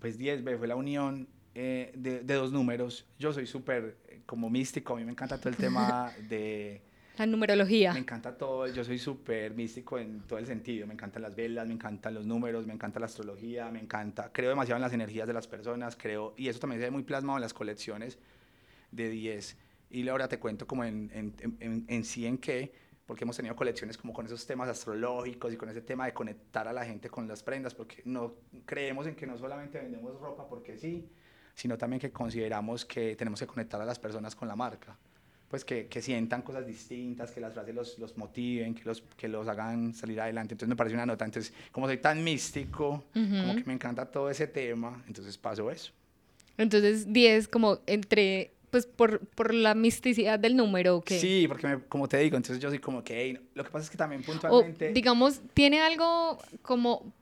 pues 10B fue la unión eh, de, de, dos números. Yo soy súper eh, como místico, a mí me encanta todo el tema de... La numerología. Me encanta todo, yo soy súper místico en todo el sentido, me encantan las velas, me encantan los números, me encanta la astrología, me encanta, creo demasiado en las energías de las personas, creo, y eso también se ve muy plasmado en las colecciones de 10. Y ahora te cuento como en, en, en, en sí en qué, porque hemos tenido colecciones como con esos temas astrológicos y con ese tema de conectar a la gente con las prendas, porque no creemos en que no solamente vendemos ropa porque sí, sino también que consideramos que tenemos que conectar a las personas con la marca. Pues que, que sientan cosas distintas, que las frases los, los, motiven, que los, que los hagan salir adelante. Entonces me parece una nota. Entonces, como soy tan místico, uh -huh. como que me encanta todo ese tema, entonces paso eso. Entonces, 10 como entre pues por, por la misticidad del número que sí porque me, como te digo entonces yo soy como que hey, lo que pasa es que también puntualmente o, digamos tiene algo como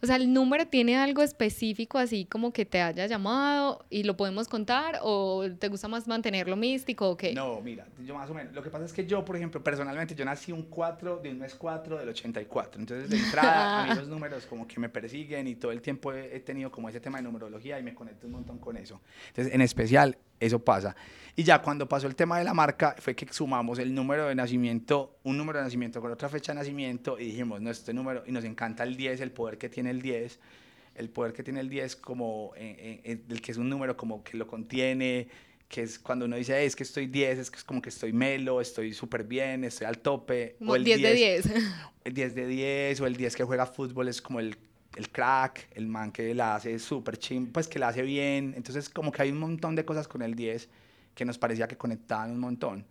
o sea, el número tiene algo específico así como que te haya llamado y lo podemos contar o te gusta más mantenerlo místico o qué? No, mira, yo más o menos. Lo que pasa es que yo, por ejemplo, personalmente, yo nací un 4 de un mes 4 del 84. Entonces, de entrada, a mí los números como que me persiguen y todo el tiempo he, he tenido como ese tema de numerología y me conecto un montón con eso. Entonces, en especial, eso pasa. Y ya cuando pasó el tema de la marca, fue que sumamos el número de nacimiento, un número de nacimiento con otra fecha de nacimiento y dijimos, no, este número, y nos encanta el 10, el poder que tiene el 10, el poder que tiene el 10 como, eh, eh, el que es un número como que lo contiene, que es cuando uno dice, es que estoy 10, es que es como que estoy melo, estoy súper bien, estoy al tope. Como o el 10 de 10. El 10 de 10, o el 10 que juega fútbol es como el, el crack, el man que la hace súper chim, pues que la hace bien. Entonces, como que hay un montón de cosas con el 10 que nos parecía que conectaban un montón.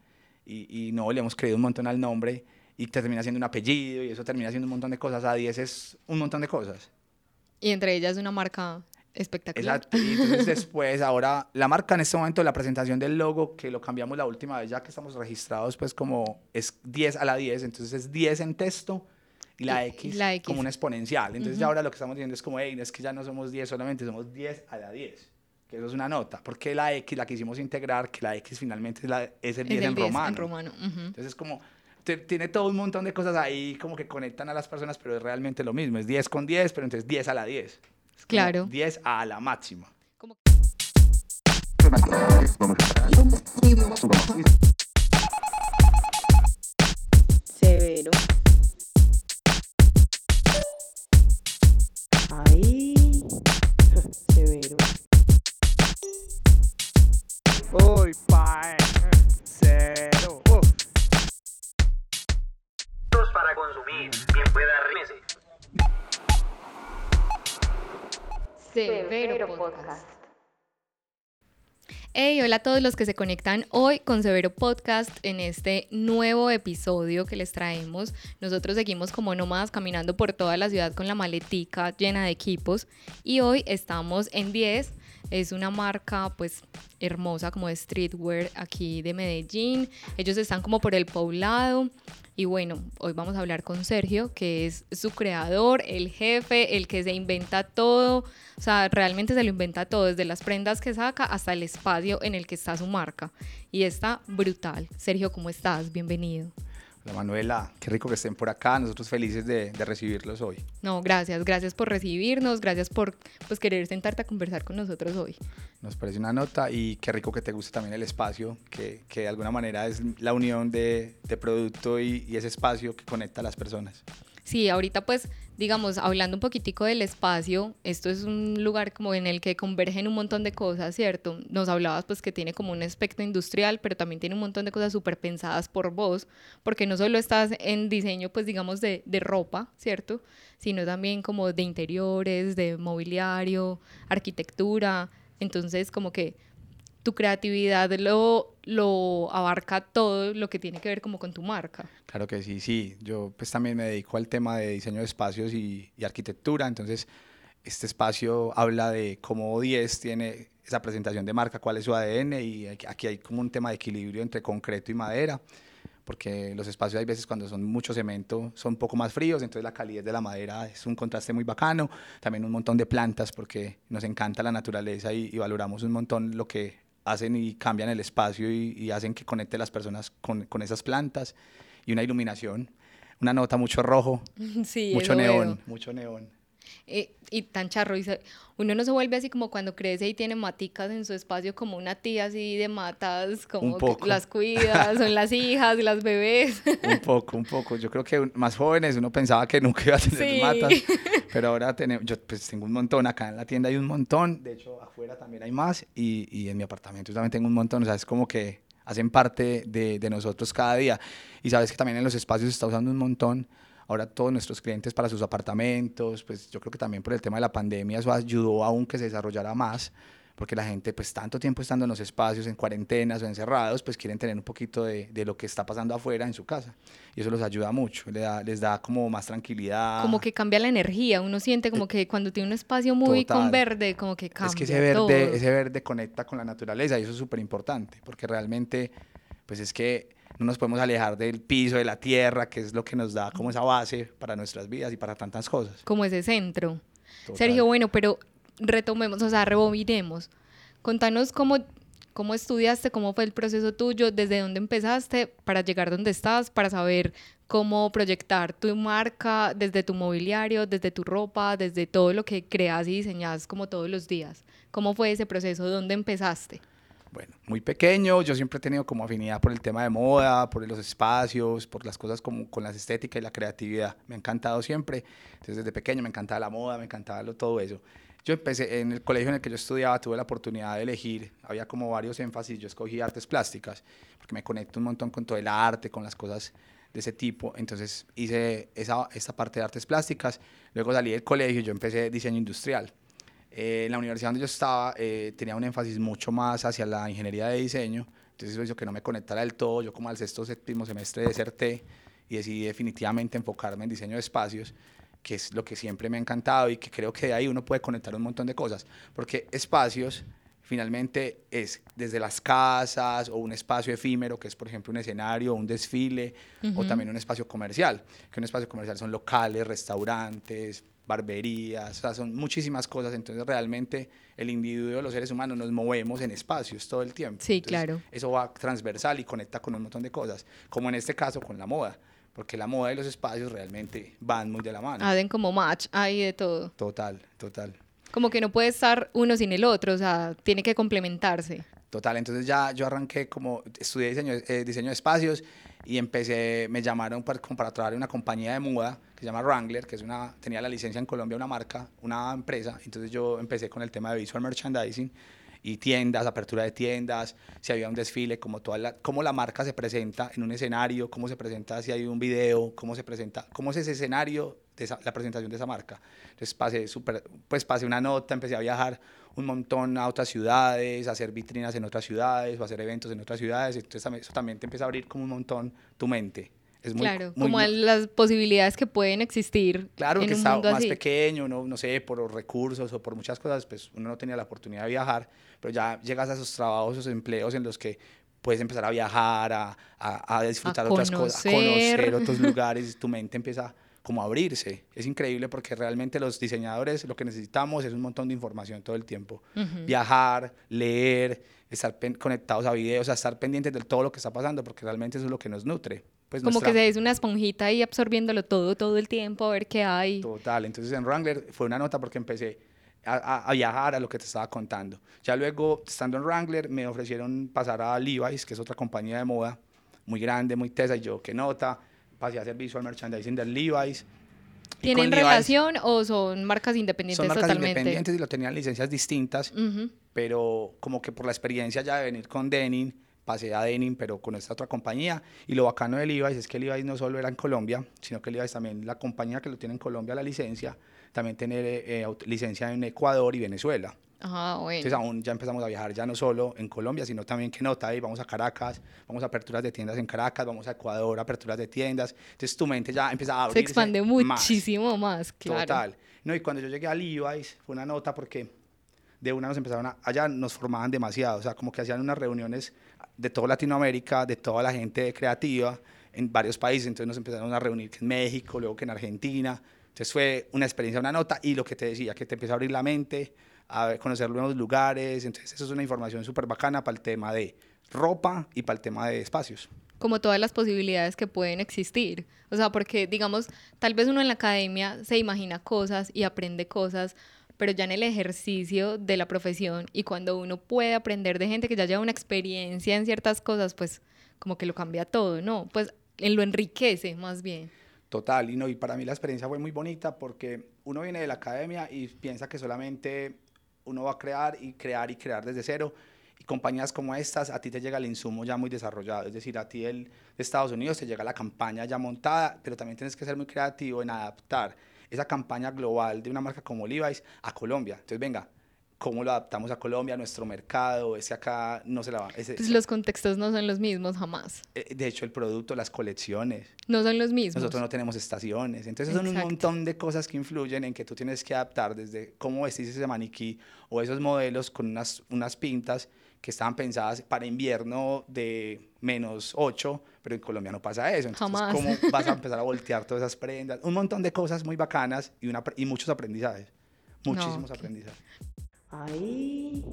Y, y no, le hemos creído un montón al nombre y termina siendo un apellido y eso termina siendo un montón de cosas. A 10 es un montón de cosas. Y entre ellas una marca espectacular. Exacto. Y entonces después, ahora, la marca en este momento, la presentación del logo, que lo cambiamos la última vez, ya que estamos registrados, pues como es 10 a la 10, entonces es 10 en texto y la, X, la X, como una exponencial. Entonces uh -huh. ya ahora lo que estamos diciendo es como, hey, es que ya no somos 10 solamente, somos 10 a la 10 que eso es una nota, porque la X, la quisimos integrar, que la X finalmente es, la, es el 10 en romano. En romano. Uh -huh. Entonces es como, tiene todo un montón de cosas ahí como que conectan a las personas, pero es realmente lo mismo, es 10 con 10, pero entonces 10 a la 10. Es claro. 10 a la máxima. Como... Severo Podcast. Hey, hola a todos los que se conectan hoy con Severo Podcast en este nuevo episodio que les traemos. Nosotros seguimos como nómadas caminando por toda la ciudad con la maletica llena de equipos y hoy estamos en 10. Es una marca pues hermosa como de streetwear aquí de Medellín. Ellos están como por el poblado. Y bueno, hoy vamos a hablar con Sergio, que es su creador, el jefe, el que se inventa todo. O sea, realmente se lo inventa todo, desde las prendas que saca hasta el espacio en el que está su marca. Y está brutal. Sergio, ¿cómo estás? Bienvenido. Hola Manuela, qué rico que estén por acá, nosotros felices de, de, recibirlos hoy. No, gracias, gracias por recibirnos, gracias por pues, querer sentarte a conversar con nosotros hoy. Nos parece una nota y qué rico que te guste también el espacio, que, que de alguna manera es la unión de, de producto y, y ese espacio que conecta a las personas. Sí, ahorita pues, digamos, hablando un poquitico del espacio, esto es un lugar como en el que convergen un montón de cosas, ¿cierto? Nos hablabas pues que tiene como un aspecto industrial, pero también tiene un montón de cosas súper pensadas por vos, porque no solo estás en diseño pues digamos de, de ropa, ¿cierto? Sino también como de interiores, de mobiliario, arquitectura, entonces como que tu creatividad lo, lo abarca todo lo que tiene que ver como con tu marca. Claro que sí, sí. Yo pues también me dedico al tema de diseño de espacios y, arquitectura, entonces este espacio habla de cómo 10 tiene esa presentación de marca, cuál es su ADN y aquí hay como un tema de equilibrio entre concreto y madera porque los espacios hay veces cuando son mucho cemento son un poco más fríos, entonces la calidad de la madera es un contraste muy bacano, también un montón de plantas porque nos encanta la naturaleza y, y valoramos un montón lo que hacen y cambian el espacio y, y hacen que conecte las personas con, con, esas plantas y una iluminación, una nota mucho rojo, sí, mucho neón, mucho neón. Eh, y tan charro. Y uno no se vuelve así como cuando crece y tiene maticas en su espacio como una tía así de matas, como que las cuida, son las hijas, las bebés. Un poco, un poco. Yo creo que más jóvenes uno pensaba que nunca iba a tener Sí. matas, pero ahora tenemos, yo pues tengo un montón, acá en la tienda hay un montón, de hecho afuera también hay más y, y en mi apartamento también tengo un montón, o sea, es como que hacen parte de, de nosotros cada día. Y sabes que también en los espacios se está usando un montón. Ahora todos nuestros clientes para sus apartamentos, pues yo creo que también por el tema de la pandemia eso ayudó aún que se desarrollara más, porque la gente pues tanto tiempo estando en los espacios, en cuarentenas o encerrados, pues quieren tener un poquito de, de lo que está pasando afuera en su casa. Y eso los ayuda mucho, les da, les da como más tranquilidad. Como que cambia la energía, uno siente como que cuando tiene un espacio muy con Total. verde, como que cambia Es que ese verde, todo. ese verde conecta con la naturaleza y eso es súper importante, porque realmente, pues es que no nos podemos alejar del piso, de la tierra, que es lo que nos da como esa base para nuestras vidas y para tantas cosas. como ese centro. Total. Sergio, bueno, pero retomemos, o sea, rebobinemos. Contanos cómo, cómo estudiaste, cómo fue el proceso tuyo, desde dónde empezaste para llegar donde estás, para saber cómo proyectar tu marca desde tu mobiliario, desde tu ropa, desde todo lo que creas y diseñas como todos los días. ¿Cómo fue ese proceso? ¿Dónde empezaste? Bueno, muy pequeño, yo siempre he tenido como afinidad por el tema de moda, por los espacios, por las cosas como con las estéticas y la creatividad. Me ha encantado siempre. Entonces, desde pequeño me encantaba la moda, me encantaba lo- todo eso. Yo empecé en el colegio en el que yo estudiaba, tuve la oportunidad de elegir, había como varios énfasis, yo escogí artes plásticas, porque me conecto un montón con todo el arte, con las cosas de ese tipo. Entonces hice esa, esa parte de artes plásticas, luego salí del colegio y yo empecé diseño industrial. Eh, en la universidad donde yo estaba eh, tenía un énfasis mucho más hacia la ingeniería de diseño, entonces eso hizo que no me conectara del todo. Yo como al sexto séptimo semestre deserté y decidí definitivamente enfocarme en diseño de espacios, que es lo que siempre me ha encantado y que creo que de ahí uno puede conectar un montón de cosas, porque espacios finalmente es desde las casas o un espacio efímero, que es por ejemplo un escenario, un desfile, o también un espacio comercial, que un espacio comercial son locales, restaurantes, barberías, o sea, son muchísimas cosas, entonces realmente el individuo, los seres humanos nos movemos en espacios todo el tiempo. Sí, Entonces, claro. Eso va transversal y conecta con un montón de cosas, como en este caso con la moda, porque la moda y los espacios realmente van muy de la mano. Hacen como match, hay de todo. Total, total. Como que no puede estar uno sin el otro, o sea, tiene que complementarse. Total, entonces ya yo arranqué como, estudié diseño, eh, diseño de espacios y empecé, me llamaron para, para trabajar en una compañía de moda que se llama Wrangler, que es una, tenía la licencia en Colombia, una marca, una empresa, entonces yo empecé con el tema de visual merchandising y tiendas, apertura de tiendas, si había un desfile, como toda la, cómo la marca se presenta en un escenario, cómo se presenta si hay un video, cómo se presenta, cómo es ese escenario de esa- la presentación de esa marca. Entonces pasé súper, pues pasé una nota, empecé a viajar un montón a otras ciudades, a hacer vitrinas en otras ciudades o a hacer eventos en otras ciudades, entonces eso también te empieza a abrir como un montón tu mente. Es muy, claro, muy como las posibilidades que pueden existir Claro en que un estaba mundo más así. pequeño, no, no sé, por los recursos o por muchas cosas, pues uno no tenía la oportunidad de viajar, pero ya llegas a esos trabajos, esos empleos en los que puedes empezar a viajar, a, a, a disfrutar A otras cosas, a conocer. conocer otros lugares, tu mente empieza como abrirse. Es increíble porque realmente los diseñadores lo que necesitamos es un montón de información todo el tiempo. Viajar, leer, estar conectados a videos, a estar pendientes de todo lo que está pasando, porque realmente eso es lo que nos nutre. Pues Como nuestra- que se es una esponjita ahí absorbiéndolo todo, todo el tiempo, a ver qué hay. Total, entonces en Wrangler fue una nota porque empecé a, a- a viajar a lo que te estaba contando. Ya luego, estando en Wrangler, me ofrecieron pasar a Levi's, que es otra compañía de moda muy grande, muy tesa, y yo, qué nota, pasé a hacer visual merchandising de Levi's. ¿Tienen Levi's relación o son marcas independientes Son marcas totalmente? independientes y lo tenían licencias distintas, pero como que por la experiencia ya de venir con Denim, pasé a Denim, pero con esta otra compañía. Y lo bacano de Levi's es que Levi's no solo era en Colombia, sino que Levi's también, la compañía que lo tiene en Colombia, la licencia, también tiene eh, aut- licencia en Ecuador y Venezuela. Ajá, bueno. Entonces aún ya empezamos a viajar ya no solo en Colombia, sino también que nota, ahí vamos a Caracas, vamos a aperturas de tiendas en Caracas, vamos a Ecuador, aperturas de tiendas. Entonces tu mente ya empieza a Se abrirse expande más. muchísimo más, claro. Total. No, y cuando yo llegué a Levi's fue una nota porque de una nos empezaron a, allá nos formaban demasiado, o sea, como que hacían unas reuniones de toda Latinoamérica, de toda la gente creativa en varios países, entonces nos empezaron a reunir en México, luego que en Argentina, entonces fue una experiencia, una nota y lo que te decía, que te empieza a abrir la mente, a conocer nuevos lugares, entonces eso es una información súper bacana para el tema de ropa y para el tema de espacios. como todas las posibilidades que pueden existir. O sea, porque digamos, tal vez uno en la academia se imagina cosas y aprende cosas, pero ya en el ejercicio de la profesión y cuando uno puede aprender de gente que ya lleva una experiencia en ciertas cosas, pues como que lo cambia todo, ¿no? Pues lo enriquece más bien. Total, y, no, y para mí la experiencia fue muy bonita porque uno viene de la academia y piensa que solamente uno va a crear y crear y crear desde cero. Y compañías como estas, a ti te llega el insumo ya muy desarrollado. Es decir, a ti el, de Estados Unidos te llega la campaña ya montada, pero también tienes que ser muy creativo en adaptar esa campaña global de una marca como Levi's a Colombia. Entonces, venga, ¿cómo lo adaptamos a Colombia, a nuestro mercado? Ese acá no se la va. ese- Pues los contextos no son los mismos jamás. eh, de hecho, el producto, las colecciones. No son los mismos. Nosotros no tenemos estaciones. Entonces son un Exacto. montón de cosas que influyen en que tú tienes que adaptar desde cómo vestís ese maniquí o esos modelos con unas, unas pintas que estaban pensadas para invierno de menos 8, pero en Colombia no pasa eso. Entonces, Jamás. ¿cómo vas a empezar a voltear todas esas prendas? Un montón de cosas muy bacanas y, una, y muchos aprendizajes. Muchísimos ok. aprendizajes. Ay,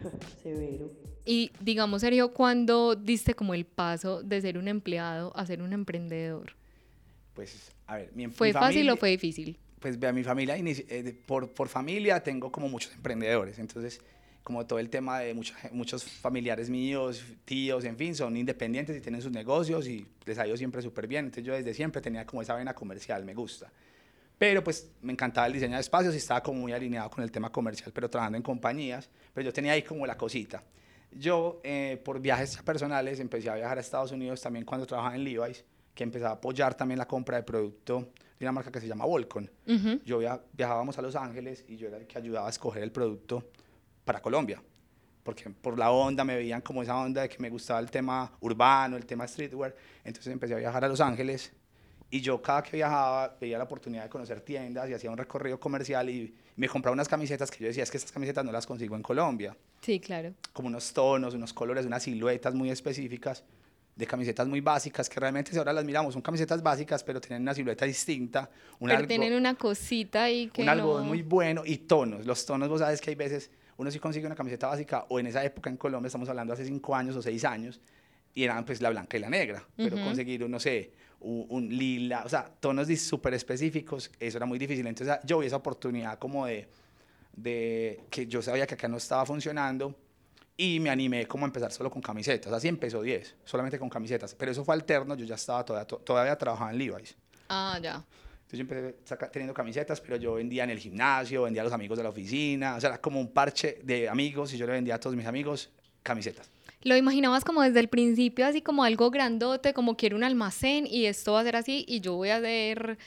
severo. Y digamos, Sergio, ¿cuándo diste como el paso de ser un empleado a ser un emprendedor? Pues, a ver, mi, ¿Fue mi fácil familia- o fue difícil? pues vea, mi familia, eh, por, por familia tengo como muchos emprendedores, entonces como todo el tema de mucha gen- muchos familiares míos, tíos, en fin, son independientes y tienen sus negocios y les ha ido siempre súper bien, entonces yo desde siempre tenía como esa vena comercial, me gusta. Pero pues me encantaba el diseño de espacios y estaba como muy alineado con el tema comercial, pero trabajando en compañías, pero yo tenía ahí como la cosita. Yo, eh, por viajes personales, empecé a viajar a Estados Unidos también cuando trabajaba en Levi's, que empezaba a apoyar también la compra de producto de una marca que se llama Volcon. Ujú. Yo via- viajábamos a Los Ángeles y yo era el que ayudaba a escoger el producto para Colombia. Porque por la onda me veían como esa onda de que me gustaba el tema urbano, el tema streetwear. Entonces empecé a viajar a Los Ángeles y yo cada que viajaba veía la oportunidad de conocer tiendas y hacía un recorrido comercial y me compraba unas camisetas que yo decía, es que estas camisetas no las consigo en Colombia. Sí, claro. Como unos tonos, unos colores, unas siluetas muy específicas de camisetas muy básicas que realmente si ahora las miramos son camisetas básicas pero tienen una silueta distinta. un Pero algo- tienen una cosita ahí que un algodón no... muy bueno y tonos. Los tonos, vos sabes que hay veces uno sí consigue una camiseta básica o en esa época en Colombia, estamos hablando hace cinco años o seis años, y eran pues la blanca y la negra. Pero Ujú. conseguir, no sé, un, lila, o sea, tonos súper específicos, eso era muy difícil. Entonces yo vi esa oportunidad como de, de que yo sabía que acá no estaba funcionando y me animé como a empezar solo con camisetas. Así empezó 10, solamente con camisetas. Pero eso fue alterno, yo ya estaba todavía, todavía trabajaba en Levi's. Ah, ya. Entonces yo empecé saca- teniendo camisetas, pero yo vendía en el gimnasio, vendía a los amigos de la oficina, o sea, era como un parche de amigos y yo le vendía a todos mis amigos camisetas. Lo imaginabas como desde el principio, así como algo grandote, como quiero un almacén y esto va a ser así y yo voy a hacer,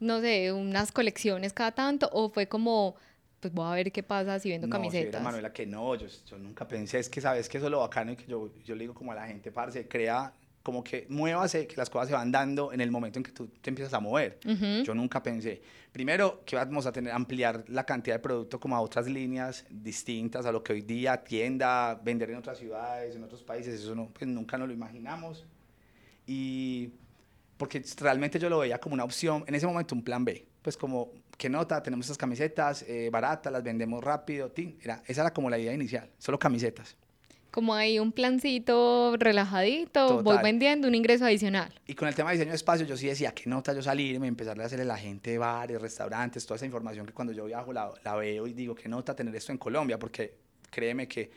no sé, unas colecciones cada tanto, o fue como, pues voy a ver qué pasa si vendo No, camisetas. Manuela, que no, yo, yo nunca pensé, es que sabes que eso es lo bacano y que yo, yo le digo como a la gente, parce, crea como que muévase, que las cosas se van dando en el momento en que tú te empiezas a mover. Ujú. Yo nunca pensé, primero, que íbamos a tener, ampliar la cantidad de producto como a otras líneas distintas a lo que hoy día tienda, vender en otras ciudades, en otros países, eso no, pues nunca nos lo imaginamos. Y porque realmente yo lo veía como una opción, en ese momento un plan B, pues como, ¿qué nota? Tenemos estas camisetas eh, baratas, las vendemos rápido, tin. Era, esa era como la idea inicial, solo camisetas. Como ahí un plancito relajadito, voy Total. vendiendo un ingreso adicional. Y con el tema de diseño de espacio, yo sí decía, ¿qué nota yo salirme, empezarle a hacerle a la gente bares, restaurantes, toda esa información que cuando yo viajo la, la veo y digo, ¿qué nota tener esto en Colombia? Porque créeme que,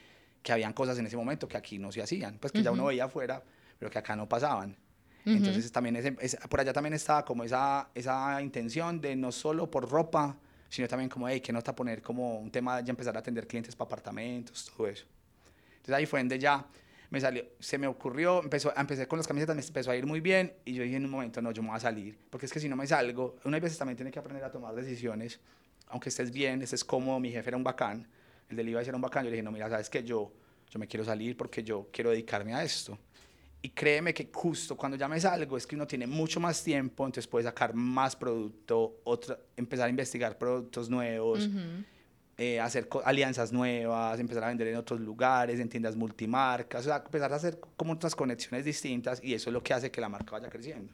que habían cosas en ese momento que aquí no se hacían, pues que ya uno veía afuera, pero que acá no pasaban. Entonces también ese- ese- por allá también estaba como esa, esa intención de no solo por ropa, sino también como, hey, ¿qué nota poner como un tema de ya empezar a atender clientes para apartamentos, todo eso. Entonces ahí fue donde ya me salió, se me ocurrió, empezó, empecé con las camisetas, me empezó a ir muy bien y yo dije en un momento, no, yo me voy a salir, porque es que si no me salgo, una veces también tiene que aprender a tomar decisiones, aunque estés bien, estés cómodo, mi jefe era un bacán, el del IVA era un bacán, yo le dije, no, mira, sabes que yo, yo me quiero salir porque yo quiero dedicarme a esto. Y créeme que justo cuando ya me salgo es que uno tiene mucho más tiempo, entonces puede sacar más producto, otra, empezar a investigar productos nuevos, Ujú. Eh, hacer alianzas nuevas, empezar a vender en otros lugares, en tiendas multimarcas, o sea, empezar a hacer como otras conexiones distintas y eso es lo que hace que la marca vaya creciendo.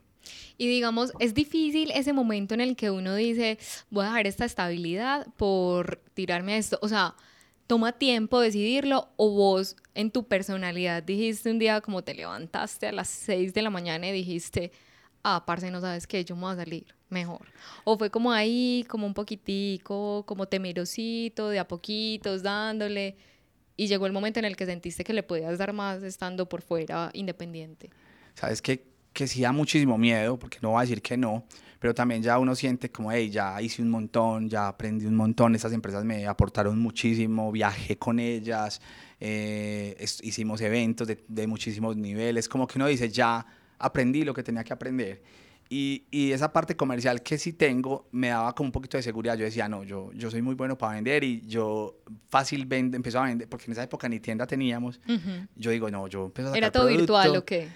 Y digamos, es difícil ese momento en el que uno dice, voy a dejar esta estabilidad por tirarme a esto. O sea, toma tiempo decidirlo o vos en tu personalidad dijiste un día como te levantaste a las 6 de la mañana y dijiste, ah, parce, no sabes qué, yo me voy a salir mejor. O fue como ahí, como un poquitico, como temerosito, de a poquitos, dándole. Y llegó el momento en el que sentiste que le podías dar más estando por fuera independiente. Sabes que, que sí da muchísimo miedo, porque no voy a decir que no, pero también ya uno siente como, hey, ya hice un montón, ya aprendí un montón, estas empresas me aportaron muchísimo, viajé con ellas, eh, es- hicimos eventos de, de muchísimos niveles, como que uno dice, ya aprendí lo que tenía que aprender. Y, y esa parte comercial que sí tengo me daba como un poquito de seguridad. Yo decía, no, yo, yo soy muy bueno para vender y yo fácil vendo, empezó a vender, porque en esa época ni tienda teníamos. Ujú. Yo digo, no, yo empiezo a sacar ¿Era todo virtual producto o qué?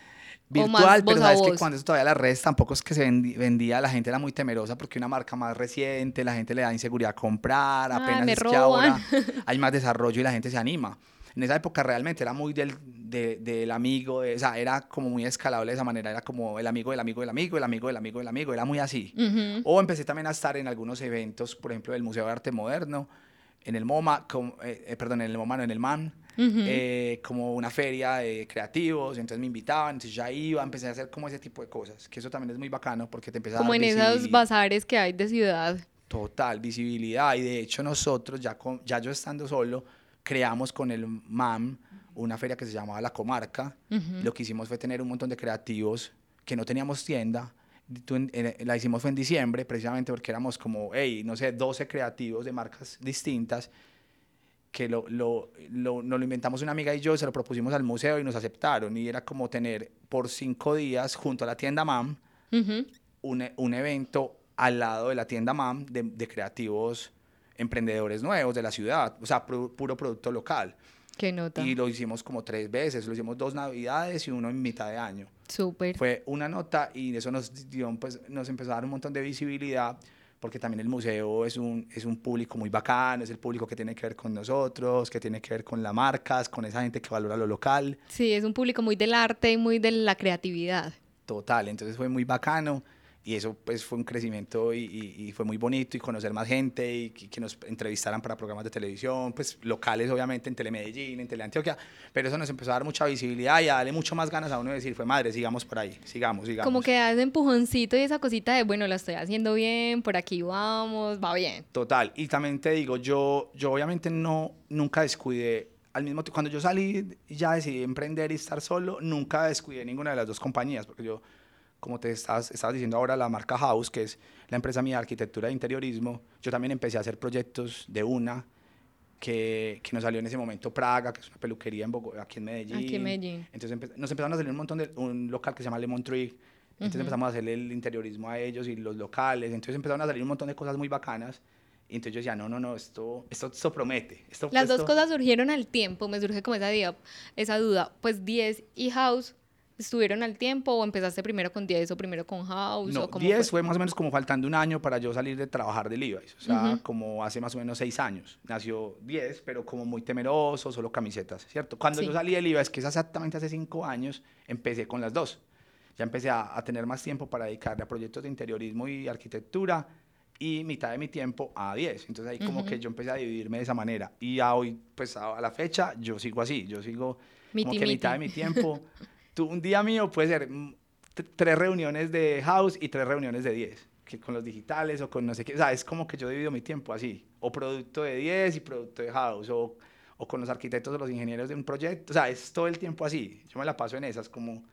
¿O virtual, más pero sabes que cuando eso todavía las redes tampoco es que se vendía, la gente era muy temerosa porque una marca más reciente, la gente le da inseguridad a comprar, Ay, apenas es que ahora hay más desarrollo y la gente se anima. En esa época realmente era muy del, de- del amigo, de- o sea, era como muy escalable de esa manera, era como el amigo del amigo del amigo, el amigo del amigo del amigo, era muy así. O empecé también a estar en algunos eventos, por ejemplo, del Museo de Arte Moderno, en el MoMA, como- eh, eh, perdón, en el MoMA, no, en el MAN, eh, como una feria de creativos, entonces me invitaban, entonces ya iba, empecé a hacer como ese tipo de cosas, que eso también es muy bacano porque te empieza a Como en esos bazares que hay de ciudad. Total, visibilidad, y de hecho nosotros, ya, con, ya yo estando solo, creamos con el MAM una feria que se llamaba La Comarca, Ujú. lo que hicimos fue tener un montón de creativos que no teníamos tienda. La hicimos fue en diciembre, precisamente porque éramos como, hey, no sé, 12 creativos de marcas distintas, que lo, lo, lo, nos lo inventamos una amiga y yo, se lo propusimos al museo y nos aceptaron. Y era como tener por cinco días junto a la tienda MAM Ujú. un, e- un evento al lado de la tienda MAM de, de creativos emprendedores nuevos de la ciudad, o sea, pu- puro producto local. Qué nota. Y lo hicimos como tres veces, lo hicimos dos navidades y uno en mitad de año. Súper. Fue una nota y eso nos, dio, pues, nos empezó a dar un montón de visibilidad porque también el museo es un, es un público muy bacano, es el público que tiene que ver con nosotros, que tiene que ver con las marcas, con esa gente que valora lo local. Sí, es un público muy del arte y muy de la creatividad. Total, entonces fue muy bacano y eso pues fue un crecimiento y, y- y fue muy bonito y conocer más gente y que, que nos entrevistaran para programas de televisión, pues locales obviamente en Telemedellín, en Teleantioquia, pero eso nos empezó a dar mucha visibilidad y a darle mucho más ganas a uno de decir, fue madre, sigamos por ahí, sigamos, sigamos. Como que da ese empujoncito y esa cosita de, bueno, la estoy haciendo bien, por aquí vamos, va bien. Total, y también te digo, yo, yo obviamente no, nunca descuidé, al mismo tiempo, cuando yo salí y ya decidí emprender y estar solo, nunca descuidé ninguna de las dos compañías, porque yo, como te estabas, estabas diciendo ahora, la marca House, que es la empresa mía de arquitectura e interiorismo, yo también empecé a hacer proyectos de una, que, que nos salió en ese momento Praga, que es una peluquería en Bogo- aquí en Medellín. Aquí en Medellín. Entonces empe- nos empezaron a salir un montón de, un local que se llama Lemon Tree, entonces Ujú. empezamos a hacerle el interiorismo a ellos y los locales, entonces empezaron a salir un montón de cosas muy bacanas. Y entonces yo decía, no, no, no, esto, esto, esto promete. Esto, Las dos esto- cosas surgieron al tiempo, me surge como esa, día, esa duda. Pues 10 y House estuvieron al tiempo o empezaste primero con 10 o primero con House No, o cómo 10 fue? más o menos como faltando un año para yo salir de trabajar del Levi's. O sea, Ujú. como hace más o menos 6 años. Nació 10, pero como muy temeroso, solo camisetas, ¿cierto? Cuando Sí. yo salí del Levi's, que es exactamente hace 5 años, empecé con las dos. Ya empecé a, a tener más tiempo para dedicarle a proyectos de interiorismo y arquitectura y mitad de mi tiempo a 10. Entonces ahí como Ujú. que yo empecé a dividirme de esa manera. Y a hoy, pues a, la fecha, yo sigo así. Yo sigo como Miti, que mitad de miti. mi tiempo. tú, un día mío puede ser mm, tres reuniones de house y tres reuniones de 10. Que con los digitales o con no sé qué. O sea, es como que yo divido mi tiempo así. O producto de 10 y producto de house. O, o con los arquitectos o los ingenieros de un proyecto. O sea, es todo el tiempo así. Yo me la paso en esas como...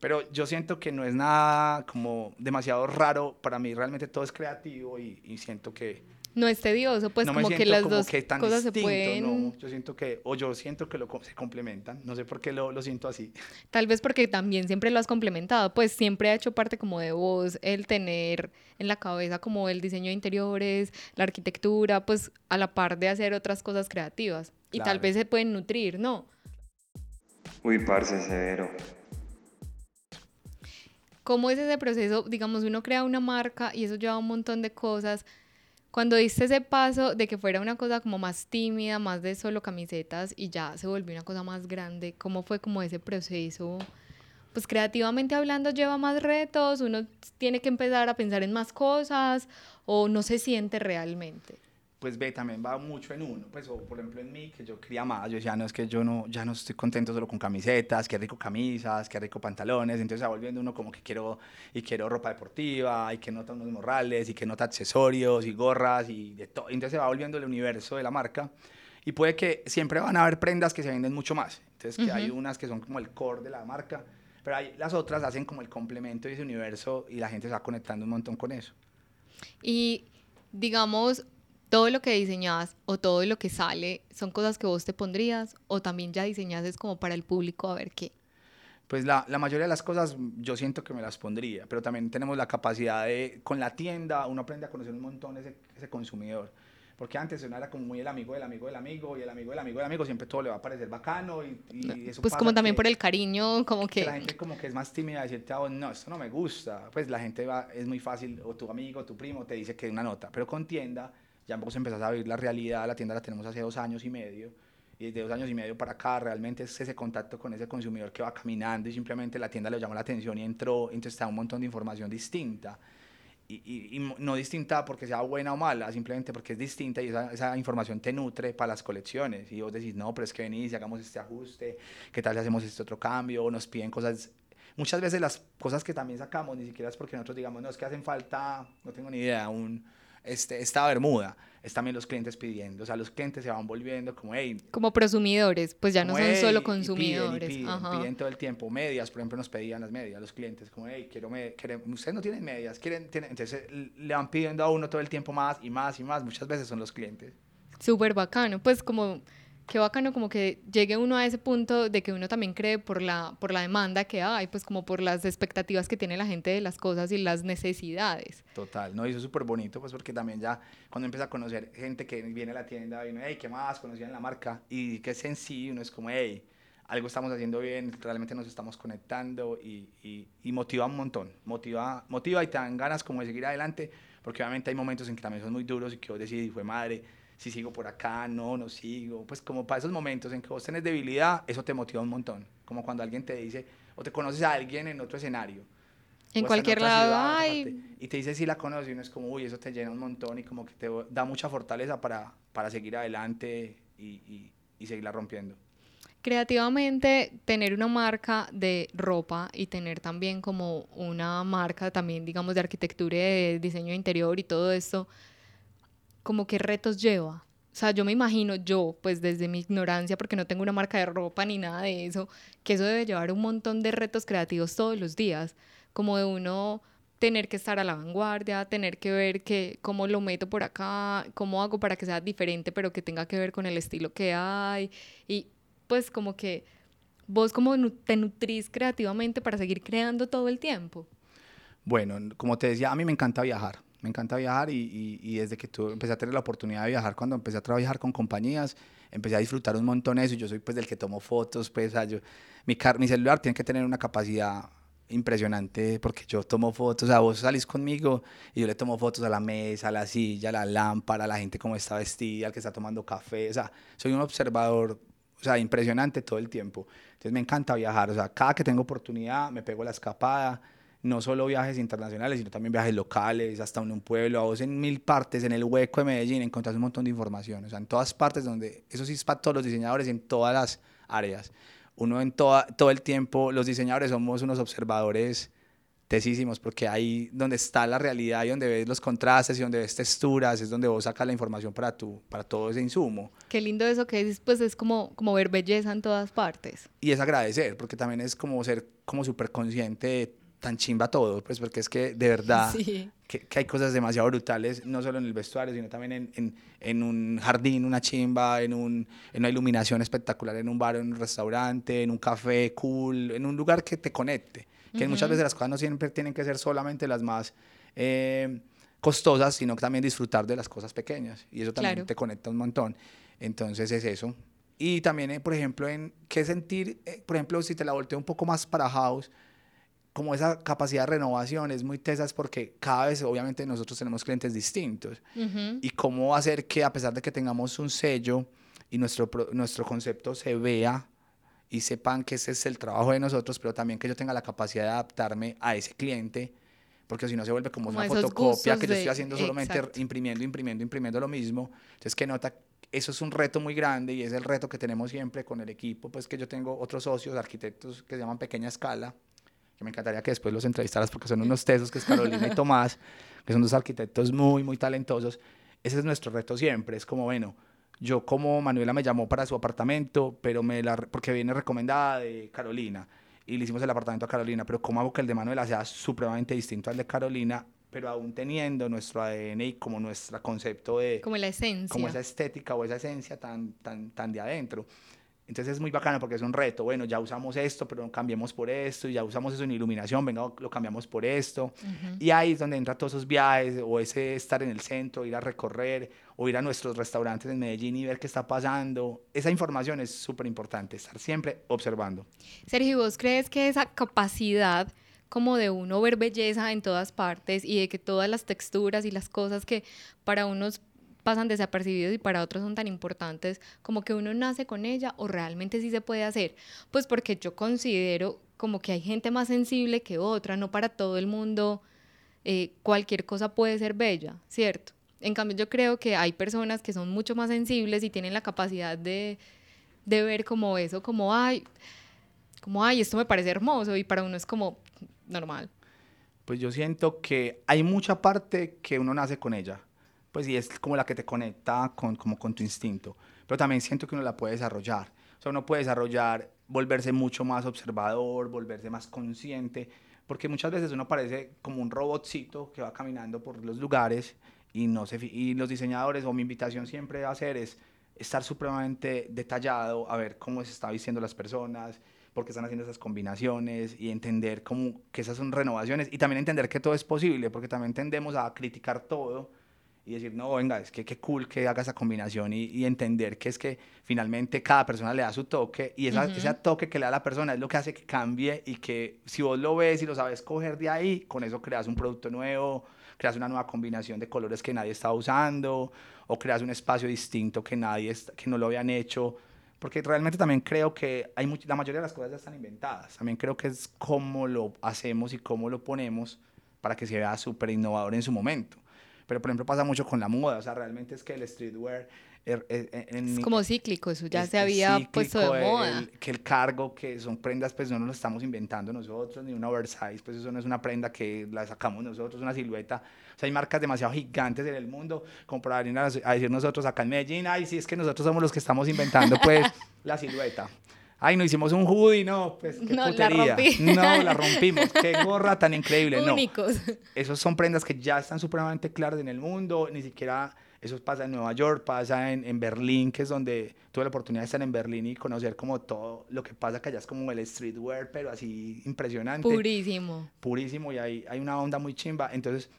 Pero yo siento que no es nada como demasiado raro. Para mí realmente todo es creativo y, y siento que No es tedioso, pues no como que las como dos que tan cosas se pueden... no. Yo siento que, o yo siento que lo, se complementan. No sé por qué lo, lo siento así. Tal vez porque también siempre lo has complementado, pues siempre ha hecho parte como de vos el tener en la cabeza como el diseño de interiores, la arquitectura, pues a la par de hacer otras cosas creativas. Y tal vez se pueden nutrir, ¿no? Uy, parce, severo. ¿Cómo es ese proceso? Digamos, uno crea una marca y eso lleva un montón de cosas. Cuando diste ese paso de que fuera una cosa como más tímida, más de solo camisetas y ya se volvió una cosa más grande, ¿cómo fue como ese proceso? Pues creativamente hablando lleva más retos, uno tiene que empezar a pensar en más cosas o no se siente realmente. Pues ve, también va mucho en uno. Pues, o por ejemplo en mí, que yo quería más, yo decía, no, es que yo no, ya no estoy contento solo con camisetas, qué rico camisas, qué rico pantalones, entonces va volviendo uno como que quiero, y quiero ropa deportiva, y que nota unos morrales, y que nota accesorios, y gorras, y de todo. Entonces se va volviendo el universo de la marca. Y puede que siempre van a haber prendas que se venden mucho más. Entonces, que hay unas que son como el core de la marca, pero hay, las otras hacen como el complemento de ese universo y la gente se va conectando un montón con eso. Y digamos, todo lo que diseñas o todo lo que sale son cosas que vos te pondrías o también ya diseñas es como para el público a ver qué. Pues la, la, mayoría de las cosas yo siento que me las pondría, pero también tenemos la capacidad de, con la tienda, uno aprende a conocer un montón ese, ese consumidor. Porque antes uno era como muy el amigo del amigo del amigo y el amigo del amigo del amigo, siempre todo le va a parecer bacano y, y eso Pues como también por el cariño, como que... que... La gente como que es más tímida de decirte, oh, no, esto no me gusta. Pues la gente va, es muy fácil, o tu amigo, tu primo te dice que una nota, pero con tienda ya vos empezás a vivir la realidad, la tienda la tenemos hace dos años y medio, y desde dos años y medio para acá realmente es ese contacto con ese consumidor que va caminando y simplemente la tienda le llamó la atención y entró, entonces está un montón de información distinta. Y, y, y, no distinta porque sea buena o mala, simplemente porque es distinta y esa, esa, información te nutre para las colecciones. Y vos decís, no, pero es que venís y hagamos este ajuste, ¿qué tal si hacemos este otro cambio? O nos piden cosas. Muchas veces las cosas que también sacamos ni siquiera es porque nosotros digamos, no, es que hacen falta, no tengo ni idea, un, este, esta bermuda. Es también los clientes pidiendo, o sea, los clientes se van volviendo como, hey. Como prosumidores, pues ya no son solo consumidores. Y piden, y piden, piden, todo el tiempo. Medias, por ejemplo, nos pedían las medias, los clientes, como, hey, quiero, me, quieren, ustedes no tienen medias, quieren, tienen, entonces le van pidiendo a uno todo el tiempo más y más y más. Muchas veces son los clientes. Súper bacano, pues como qué bacano como que llegue uno a ese punto de que uno también cree por la, por la demanda que hay, pues como por las expectativas que tiene la gente de las cosas y las necesidades. Total, no, y eso es súper bonito, pues porque también ya cuando empieza a conocer gente que viene a la tienda y uno, hey, ¿qué más? Conocían la marca y que es en sí, uno es como, hey, algo estamos haciendo bien, realmente nos estamos conectando y, y, y motiva un montón, motiva, motiva y te dan ganas como de seguir adelante, porque obviamente hay momentos en que también son muy duros y que vos decís, fue madre, si sigo por acá, no, no sigo. Pues como para esos momentos en que vos tenés debilidad, eso te motiva un montón. Como cuando alguien te dice, o te conoces a alguien en otro escenario. En cualquier en lado, ciudad, ay. Y te dice si la conoces y uno es como, uy, eso te llena un montón y como que te da mucha fortaleza para, para seguir adelante y, y, y seguirla rompiendo. Creativamente, tener una marca de ropa y tener también como una marca también, digamos, de arquitectura y de diseño interior y todo esto, como qué retos lleva. O sea, yo me imagino yo, pues desde mi ignorancia, porque no tengo una marca de ropa ni nada de eso, que eso debe llevar un montón de retos creativos todos los días, como de uno tener que estar a la vanguardia, tener que ver que, cómo lo meto por acá, cómo hago para que sea diferente, pero que tenga que ver con el estilo que hay. Y pues como que vos como te nutrís creativamente para seguir creando todo el tiempo. Bueno, como te decía, a mí me encanta viajar me encanta viajar y, desde que tú empecé a tener la oportunidad de viajar, cuando empecé a trabajar con compañías, empecé a disfrutar un montón eso. Yo soy pues del que tomo fotos, pues, yo, mi, car celular tiene que tener una capacidad impresionante porque yo tomo fotos, o sea, vos salís conmigo y yo le tomo fotos a la mesa, a la silla, a la lámpara, a la gente cómo está vestida, al que está tomando café, o sea, soy un observador, o sea, impresionante todo el tiempo. Entonces me encanta viajar, o sea, cada que tengo oportunidad me pego la escapada, no solo viajes internacionales, sino también viajes locales, hasta en un pueblo, a vos en mil partes, en el hueco de Medellín, encontrás un montón de información, o sea, en todas partes donde, eso sí es para todos los diseñadores en todas las áreas. Uno en toda, todo el tiempo, los diseñadores somos unos observadores tesísimos, porque ahí donde está la realidad y donde ves los contrastes y donde ves texturas, es donde vos sacas la información para, tu, para todo ese insumo. Qué lindo eso que dices, pues es como, como ver belleza en todas partes. Y es agradecer, porque también es como ser como súper consciente de tan chimba todo, pues porque es que de verdad sí. que, que, hay cosas demasiado brutales, no solo en el vestuario, sino también en, en, en, un jardín, una chimba, en, un, en una iluminación espectacular, en un bar, en un restaurante, en un café cool, en un lugar que te conecte. Que uh -huh. muchas veces las cosas no siempre tienen que ser solamente las más eh, costosas, sino que también disfrutar de las cosas pequeñas. Y eso también claro. te conecta un montón. Entonces es eso. Y también, eh, por ejemplo, en qué sentir, eh, por ejemplo, si te la volteo un poco más para house, como esa capacidad de renovación es muy tesas porque cada vez obviamente nosotros tenemos clientes distintos uh -huh. y cómo hacer que a pesar de que tengamos un sello y nuestro, nuestro concepto se vea y sepan que ese es el trabajo de nosotros, pero también que yo tenga la capacidad de adaptarme a ese cliente porque si no se vuelve como, Como una fotocopia que yo de- estoy haciendo solamente exacto. imprimiendo, imprimiendo, imprimiendo lo mismo. Entonces, que nota, eso es un reto muy grande y es el reto que tenemos siempre con el equipo, pues que yo tengo otros socios, arquitectos que se llaman Pequeña Escala, que me encantaría que después los entrevistaras porque son unos tesos, que es Carolina y Tomás, que son dos arquitectos muy, muy talentosos. Ese es nuestro reto siempre, es como, bueno, yo como Manuela me llamó para su apartamento, pero me la, porque viene recomendada de Carolina y le hicimos el apartamento a Carolina, pero cómo hago que el de Manuela sea supremamente distinto al de Carolina, pero aún teniendo nuestro ADN y como nuestro concepto de Como la esencia. como esa estética o esa esencia tan, tan, tan de adentro. Entonces es muy bacano porque es un reto. Bueno, ya usamos esto, pero cambiemos por esto. y Ya usamos eso en iluminación, venga, lo cambiamos por esto. Y ahí es donde entra todos esos viajes o ese estar en el centro, ir a recorrer o ir a nuestros restaurantes en Medellín y ver qué está pasando. Esa información es súper importante, estar siempre observando. Sergio, ¿y ¿vos crees que esa capacidad como de uno ver belleza en todas partes y de que todas las texturas y las cosas que para unos pasan desapercibidos y para otros son tan importantes, como que uno nace con ella o realmente sí se puede hacer? Pues porque yo considero como que hay gente más sensible que otra, no para todo el mundo eh, cualquier cosa puede ser bella, ¿cierto? En cambio yo creo que hay personas que son mucho más sensibles y tienen la capacidad de, de ver como eso, como, ay, como, ay, esto me parece hermoso y para uno es como normal. Pues yo siento que hay mucha parte que uno nace con ella, pues y es como la que te conecta con, como con tu instinto, pero también siento que uno la puede desarrollar. O sea, uno puede desarrollar, volverse mucho más observador, volverse más consciente, porque muchas veces uno parece como un robotcito que va caminando por los lugares y, no se, y los diseñadores, o mi invitación siempre a ser es estar supremamente detallado, a ver cómo se está vistiendo las personas, por qué están haciendo esas combinaciones y entender cómo, que esas son renovaciones y también entender que todo es posible, porque también tendemos a criticar todo y decir, no, venga, es que qué cool que haga esa combinación y, y entender que es que finalmente cada persona le da su toque y esa, ese toque que le da la persona es lo que hace que cambie y que si vos lo ves y lo sabes coger de ahí, con eso creas un producto nuevo, creas una nueva combinación de colores que nadie está usando o creas un espacio distinto que nadie, est- que no lo habían hecho. Porque realmente también creo que hay much- la mayoría de las cosas ya están inventadas. También creo que es cómo lo hacemos y cómo lo ponemos para que se vea súper innovador en su momento. Pero, por ejemplo, pasa mucho con la moda. O sea, realmente es que el streetwear... er- er- en- Es como cíclico, eso ya es- se había puesto de moda. el- que el cargo, que son prendas, pues no nos lo estamos inventando nosotros, ni una oversize, pues eso no es una prenda que la sacamos nosotros, una silueta. O sea, hay marcas demasiado gigantes en el mundo, como para venir a, a decir nosotros acá en Medellín, ay, sí, es que nosotros somos los que estamos inventando, pues, la silueta. Ay, no hicimos un hoodie, no, pues, qué No, la putería. rompí. No, la rompimos, qué gorra tan increíble, no Únicos. esos son prendas que ya están supremamente claras en el mundo, ni siquiera eso pasa en Nueva York, pasa en, en Berlín, que es donde tuve la oportunidad de estar en Berlín y conocer como todo lo que pasa, que allá es como el streetwear, pero así impresionante, Purísimo. purísimo y hay, hay una onda muy chimba. Entonces,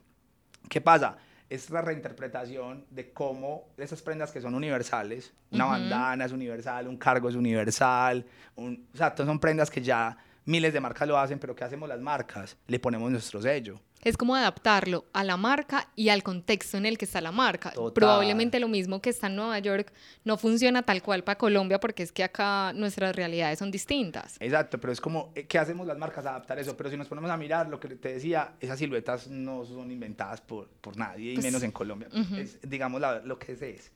¿qué pasa? Es la reinterpretación de cómo esas prendas que son universales, una bandana es universal, un cargo es universal, un, o sea, todas son prendas que ya miles de marcas lo hacen, pero ¿qué hacemos las marcas? Le ponemos nuestro sello. Es como adaptarlo a la marca y al contexto en el que está la marca. Total. Probablemente lo mismo que está en Nueva York no funciona tal cual para Colombia porque es que acá nuestras realidades son distintas. Exacto, pero es como, eh, ¿qué hacemos las marcas? Adaptar eso. Pero si nos ponemos a mirar lo que te decía, esas siluetas no son inventadas por, por nadie, y Pues, menos en Colombia. ujú. Es, digamos, la- lo que es, es.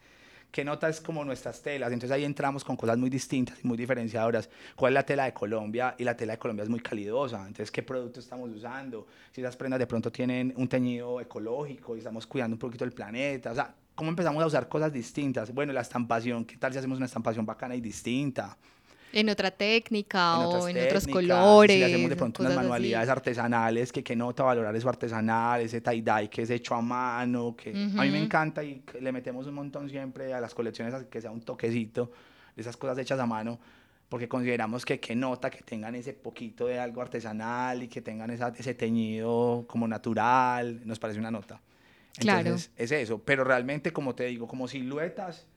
¿Qué nota es como nuestras telas? Entonces ahí entramos con cosas muy distintas y muy diferenciadoras. ¿Cuál es la tela de Colombia? Y la tela de Colombia es muy calidosa. Entonces, ¿qué producto estamos usando? Si esas prendas de pronto tienen un teñido ecológico y estamos cuidando un poquito el planeta. O sea, ¿cómo empezamos a usar cosas distintas? Bueno, la estampación, ¿qué tal si hacemos una estampación bacana y distinta? En otra técnica o otras en otros técnicas, colores. Si hacemos de pronto unas cosas así. manualidades artesanales, que qué nota valorar eso artesanal, ese tie-dye que es hecho a mano, que a mí me encanta y le metemos un montón siempre a las colecciones, que sea un toquecito esas cosas hechas a mano, porque consideramos que qué nota que tengan ese poquito de algo artesanal y que tengan esa- ese teñido como natural, nos parece una nota. Claro. Entonces, es eso, pero realmente, como te digo, como siluetas,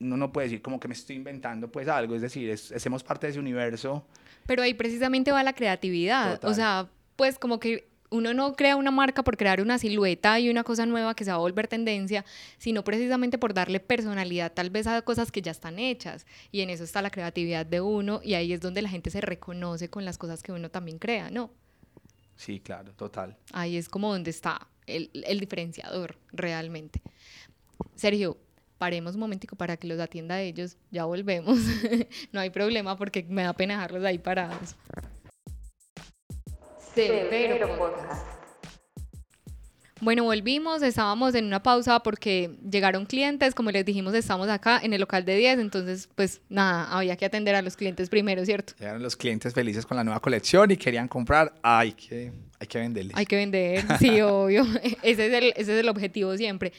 uno no puede decir como que me estoy inventando pues algo, es decir, es- hacemos parte de ese universo Pero ahí precisamente va la creatividad. Total. O sea, pues como que uno no crea una marca por crear una silueta y una cosa nueva que se va a volver tendencia, sino precisamente por darle personalidad tal vez a cosas que ya están hechas. Y en eso está la creatividad de uno y ahí es donde la gente se reconoce con las cosas que uno también crea, ¿no? Sí, claro, total. Ahí es como donde está el, el diferenciador realmente. Sergio, paremos un momentico para que los atienda a ellos, ya volvemos. no hay problema porque me da pena dejarlos ahí parados. Severo Podcast. Bueno, volvimos, estábamos en una pausa porque llegaron clientes, como les dijimos, estamos acá en el local de 10, entonces pues nada, había que atender a los clientes primero, ¿cierto? Llegaron los clientes felices con la nueva colección y querían comprar. Hay que, hay que venderles. Hay que vender, sí, obvio. Ese es, el, ese es el objetivo siempre.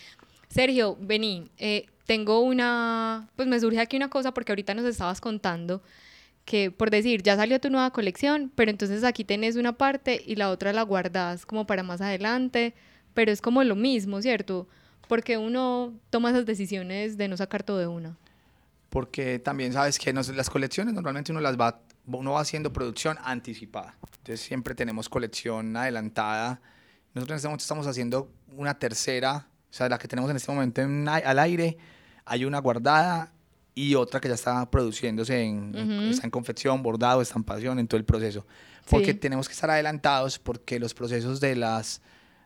Sergio, vení, eh, tengo una, pues me surge aquí una cosa porque ahorita nos estabas contando que, por decir, ya salió tu nueva colección, pero entonces aquí tenés una parte y la otra la guardas como para más adelante, pero es como lo mismo, ¿cierto? Porque uno toma esas decisiones de no sacar todo de una. Porque también sabes que las colecciones normalmente uno las va, uno va haciendo producción anticipada. Entonces siempre tenemos colección adelantada. Nosotros momento estamos haciendo una tercera, o sea, la que tenemos en este momento en al aire. Hay una guardada y otra que ya está produciéndose en, Ujú. está en confección, bordado, estampación, en todo el proceso. Porque Sí. tenemos que estar adelantados porque los procesos de las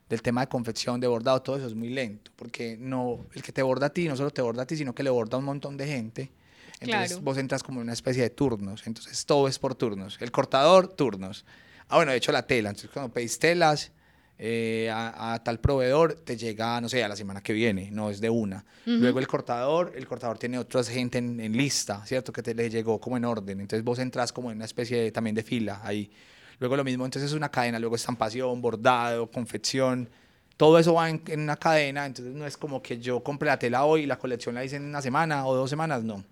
del tema de confección, de bordado, todo eso es muy lento, porque no el que te borda a ti no solo te borda a ti, sino que le borda a un montón de gente. Entonces Claro. vos entras como en una especie de turnos, entonces todo es por turnos. El cortador, turnos. Ah, bueno, de hecho la tela, entonces cuando pedís telas eh, a, a tal proveedor, te llega, no sé, a la semana que viene, no es de una. Luego el cortador, el cortador tiene otra gente en, en lista, ¿cierto? Que te le llegó como en orden, entonces vos entras como en una especie de- también de fila ahí. Luego lo mismo, entonces es una cadena, luego estampación, bordado, confección, todo eso va en, en una cadena, entonces no es como que yo compré la tela hoy y la colección la hice en una semana o dos semanas, no.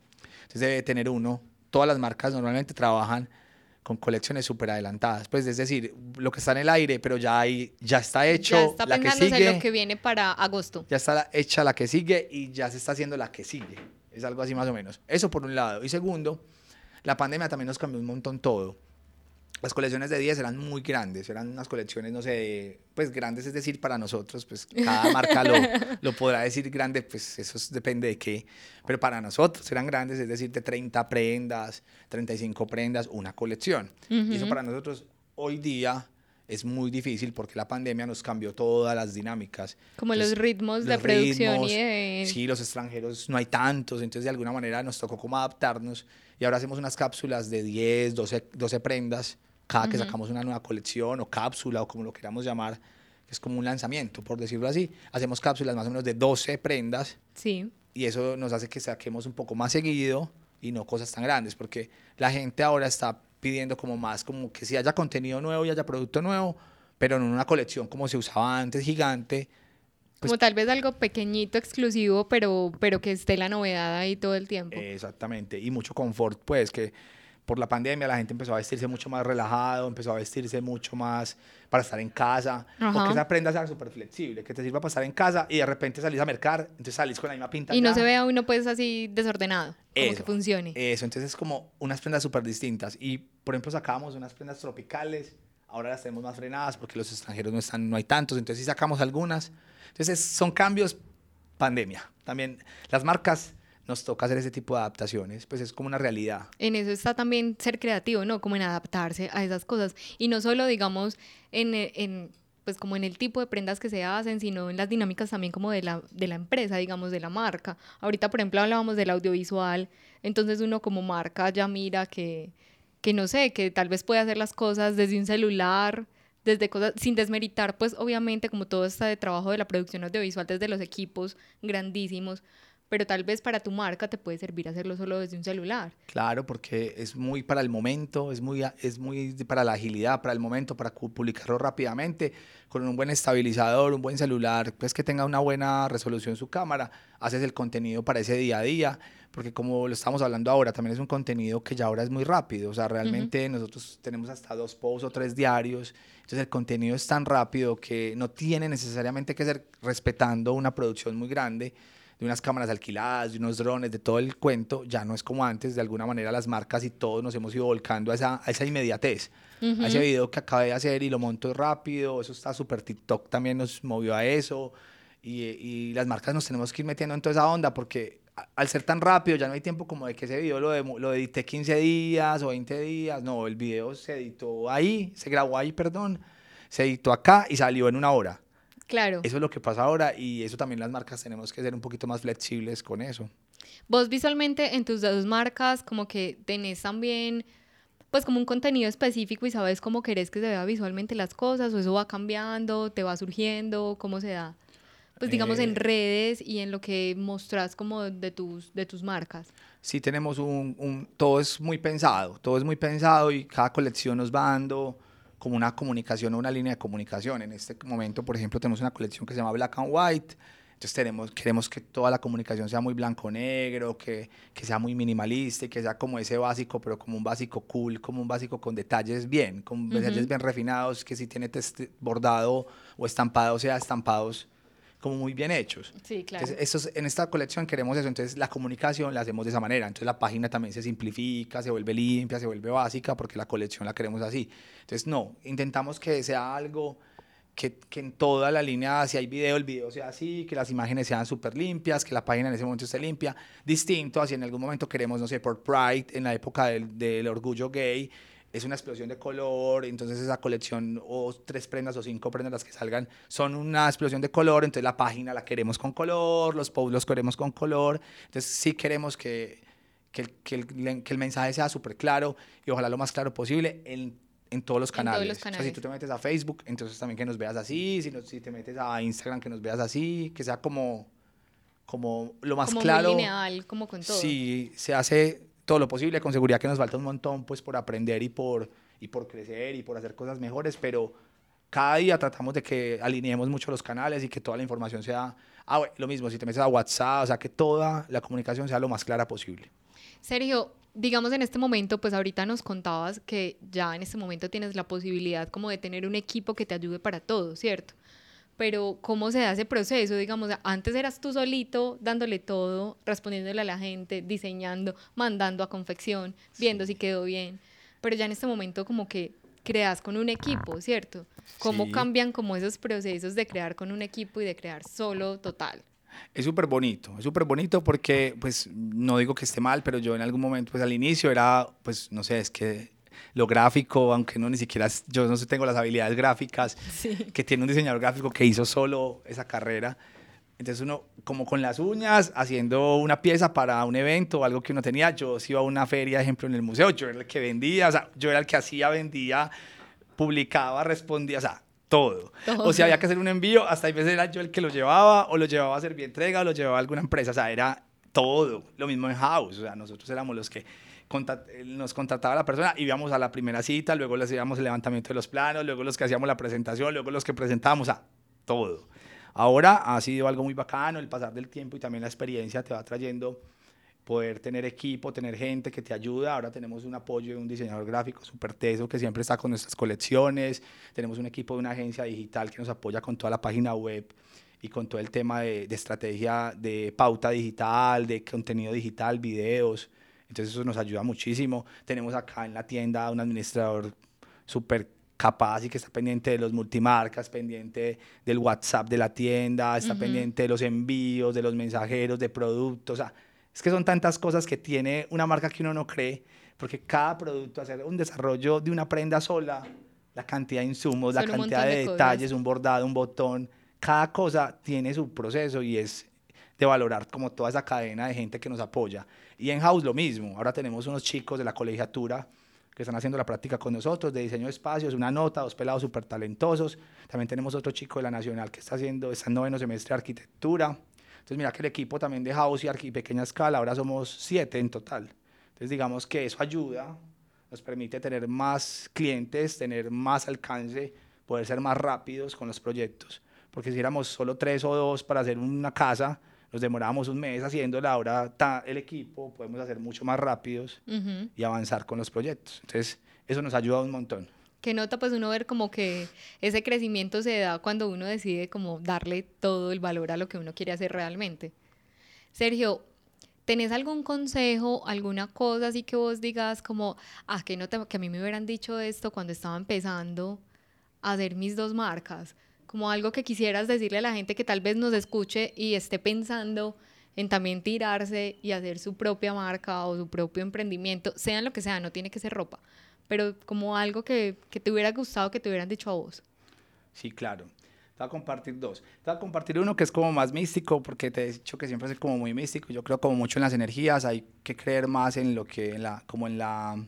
Entonces debe tener uno. Todas las marcas normalmente trabajan con colecciones súper adelantadas, pues es decir, lo que está en el aire, pero ya, hay, ya está hecho ya está la que sigue, lo que viene para agosto. ya está hecha la que sigue y ya se está haciendo la que sigue. Es algo así más o menos. Eso por un lado. Y segundo, la pandemia también nos cambió un montón todo. Las colecciones de 10 eran muy grandes, eran unas colecciones, no sé, pues grandes, es decir, para nosotros, pues cada marca lo, lo podrá decir grande, pues eso es- depende de qué, pero para nosotros eran grandes, es decir, de 30 prendas, 35 prendas, una colección. Y eso para nosotros hoy día es muy difícil porque la pandemia nos cambió todas las dinámicas. Como los Entonces, ritmos de los producción ritmos, y de... Sí, los extranjeros no hay tantos, entonces de alguna manera nos tocó como adaptarnos y ahora hacemos unas cápsulas de 10, 12, 12 prendas cada que Ujú. sacamos una nueva colección o cápsula o como lo queramos llamar, que es como un lanzamiento, por decirlo así. Hacemos cápsulas más o menos de 12 prendas Sí, y eso nos hace que saquemos un poco más seguido y no cosas tan grandes, porque la gente ahora está pidiendo como más, como que si haya contenido nuevo y haya producto nuevo, pero no en una colección como se usaba antes, gigante, pues como tal vez algo pequeñito, exclusivo, pero, pero que esté la novedad ahí todo el tiempo. Exactamente, y mucho confort, pues que por la pandemia la gente empezó a vestirse mucho más relajado, empezó a vestirse mucho más para estar en casa, Ajá. que esa prenda sea súper flexible, que te sirva para estar en casa y de repente salís a mercar, entonces salís con la misma pinta. y no ya. se vea uno pues así desordenado, como que Eso, funcione. Eso, entonces es como unas prendas súper distintas. Y por ejemplo sacábamos unas prendas tropicales, ahora las tenemos más frenadas porque los extranjeros no están, no hay tantos, entonces sí sacamos algunas. Entonces son cambios pandemia. También las marcas nos toca hacer ese tipo de adaptaciones, pues es como una realidad. En eso está también ser creativo, ¿no? Como en adaptarse a esas cosas. Y no solo, digamos, en, en, pues como en el tipo de prendas que se hacen, sino en las dinámicas también como de la, de la empresa, digamos, de la marca. Ahorita, por ejemplo, hablábamos del audiovisual, entonces uno como marca ya mira que, que no sé, que tal vez puede hacer las cosas desde un celular, desde cosas, sin desmeritar, pues obviamente como todo este trabajo de la producción audiovisual desde los equipos grandísimos, pero tal vez para tu marca te puede servir hacerlo solo desde un celular. Claro, porque es muy para el momento, es muy, es muy para la agilidad, para el momento, para publicarlo rápidamente, con un buen estabilizador, un buen celular, pues que tenga una buena resolución su cámara, haces el contenido para ese día a día, porque como lo estamos hablando ahora, también es un contenido que ya ahora es muy rápido, o sea, realmente nosotros tenemos hasta dos posts o tres diarios, entonces el contenido es tan rápido que no tiene necesariamente que ser respetando una producción muy grande, de unas cámaras alquiladas, de unos drones, de todo el cuento, ya no es como antes, de alguna manera las marcas y todos nos hemos ido volcando a esa, a esa inmediatez, a ese video que acabé de hacer y lo monto rápido, eso está súper, TikTok también nos movió a eso, y, y las marcas nos tenemos que ir metiendo en toda esa onda, porque a- al ser tan rápido ya no hay tiempo como de que ese video lo, demo- lo edité 15 días o 20 días, no, el video se editó ahí, se grabó ahí, perdón, se editó acá y salió en una hora. Claro. Eso es lo que pasa ahora y eso también las marcas tenemos que ser un poquito más flexibles con eso. Vos visualmente en tus dos marcas como que tenés también pues como un contenido específico y sabes cómo querés que se vea visualmente las cosas o eso va cambiando, te va surgiendo, cómo se da. Pues digamos en Eh, redes y en lo que mostrás como de tus, de tus marcas. sí tenemos un, un- todo es muy pensado, todo es muy pensado y cada colección nos va dando como una comunicación o una línea de comunicación. En este momento, por ejemplo, tenemos una colección que se llama Black and White. Entonces tenemos, queremos que toda la comunicación sea muy blanco-negro, que, que sea muy minimalista y que sea como ese básico, pero como un básico cool, como un básico con detalles bien, con detalles bien refinados, que si tiene bordado o estampado, sea estampados como muy bien hechos. Sí, claro. Entonces, estos- en esta colección queremos eso, entonces la comunicación la hacemos de esa manera, entonces la página también se simplifica, se vuelve limpia, se vuelve básica, porque la colección la queremos así. Entonces, no, intentamos que sea algo que, que en toda la línea, si hay video, el video sea así, que las imágenes sean súper limpias, que la página en ese momento esté limpia, distinto a si en algún momento queremos, no sé, por Pride, en la época del, del orgullo gay, es una explosión de color, entonces esa colección o tres prendas o cinco prendas las que salgan son una explosión de color, entonces la página la queremos con color, los posts los queremos con color, entonces sí queremos que, que, el, que el- que el mensaje sea súper claro y ojalá lo más claro posible en, en todos los En todos canales. los O sea, si tú te metes a Facebook, entonces también que nos veas así, si, no- si te metes a Instagram, que nos veas así, que sea como, como lo más como claro. muy lineal, como con todo. Sí, se hace todo lo posible, con seguridad que nos falta un montón pues por aprender y por, y por crecer y por hacer cosas mejores, pero cada día tratamos de que alineemos mucho los canales y que toda la información sea, ah, lo mismo, si te metes a WhatsApp, o sea, que toda la comunicación sea lo más clara posible. Sergio, digamos en este momento, pues ahorita nos contabas que ya en este momento tienes la posibilidad como de tener un equipo que te ayude para todo, ¿cierto? Pero ¿cómo se da ese proceso? Digamos, antes eras tú solito dándole todo, respondiéndole a la gente, diseñando, mandando a confección, viendo si quedó bien. Pero ya en este momento como que creas con un equipo, ¿cierto? ¿Cómo Sí. cambian como esos procesos de crear con un equipo y de crear solo total? Es súper bonito, es súper bonito porque, pues, no digo que esté mal, pero yo en algún momento, pues, al inicio era, pues, no sé, es que lo gráfico, aunque no ni siquiera, yo no tengo las habilidades gráficas, que tiene un diseñador gráfico que hizo solo esa carrera. Entonces uno, como con las uñas, haciendo una pieza para un evento o algo que uno tenía, yo sí iba a una feria, ejemplo, en el museo, yo era el que vendía, o sea, yo era el que hacía, vendía, publicaba, respondía, o sea, todo. O si había que hacer un envío, hasta a veces era yo el que lo llevaba, o lo llevaba a hacer entrega, o lo llevaba a alguna empresa, o sea, era todo. Lo mismo en house, o sea, nosotros éramos los que nos contrataba la persona, íbamos a la primera cita, luego les hacíamos el levantamiento de los planos, luego los que hacíamos la presentación, luego los que presentábamos, sea, todo. Ahora ha sido algo muy bacano, el pasar del tiempo y también la experiencia te va trayendo poder tener equipo, tener gente que te ayuda. Ahora tenemos un apoyo de un diseñador gráfico súper teso que siempre está con nuestras colecciones. Tenemos un equipo de una agencia digital que nos apoya con toda la página web y con todo el tema de, de estrategia de pauta digital, de contenido digital, videos. Entonces eso nos ayuda muchísimo. Tenemos acá en la tienda un administrador súper capaz y que está pendiente de los multimarcas, pendiente del WhatsApp de la tienda, está pendiente de los envíos, de los mensajeros, de productos. O sea, es que son tantas cosas que tiene una marca que uno no cree, porque cada producto, hacer un desarrollo de una prenda sola, la cantidad de insumos, la cantidad de, de detalles, un bordado, un botón, cada cosa tiene su proceso y es de valorar como toda esa cadena de gente que nos apoya. Y en House lo mismo, ahora tenemos unos chicos de la colegiatura que están haciendo la práctica con nosotros de diseño de espacios, una nota, dos pelados súper talentosos. También tenemos otro chico de la Nacional que está haciendo, está en noveno semestre de arquitectura. Entonces mira que el equipo también de House y pequeña escala, ahora somos siete en total. Entonces digamos que eso ayuda, nos permite tener más clientes, tener más alcance, poder ser más rápidos con los proyectos. Porque si éramos solo tres o dos para hacer una casa, nos demorábamos un mes haciéndola, ahora ta- el equipo podemos hacer mucho más rápidos Ujú. y avanzar con los proyectos. Entonces, eso nos ayuda un montón. que nota pues uno ver como que ese crecimiento se da cuando uno decide como darle todo el valor a lo que uno quiere hacer realmente. Sergio, ¿tenés algún consejo, alguna cosa así que vos digas como, ah, que, no te- que a mí me hubieran dicho esto cuando estaba empezando a hacer mis dos marcas? Como algo que quisieras decirle a la gente que tal vez nos escuche y esté pensando en también tirarse y hacer su propia marca o su propio emprendimiento, sean lo que sea, no tiene que ser ropa, pero como algo que, que te hubiera gustado que te hubieran dicho a vos. Sí, claro. Te voy a compartir dos. Te voy a compartir uno que es como más místico, porque te he dicho que siempre es como muy místico. Yo creo como mucho en las energías, hay que creer más en lo que, en la, como en la,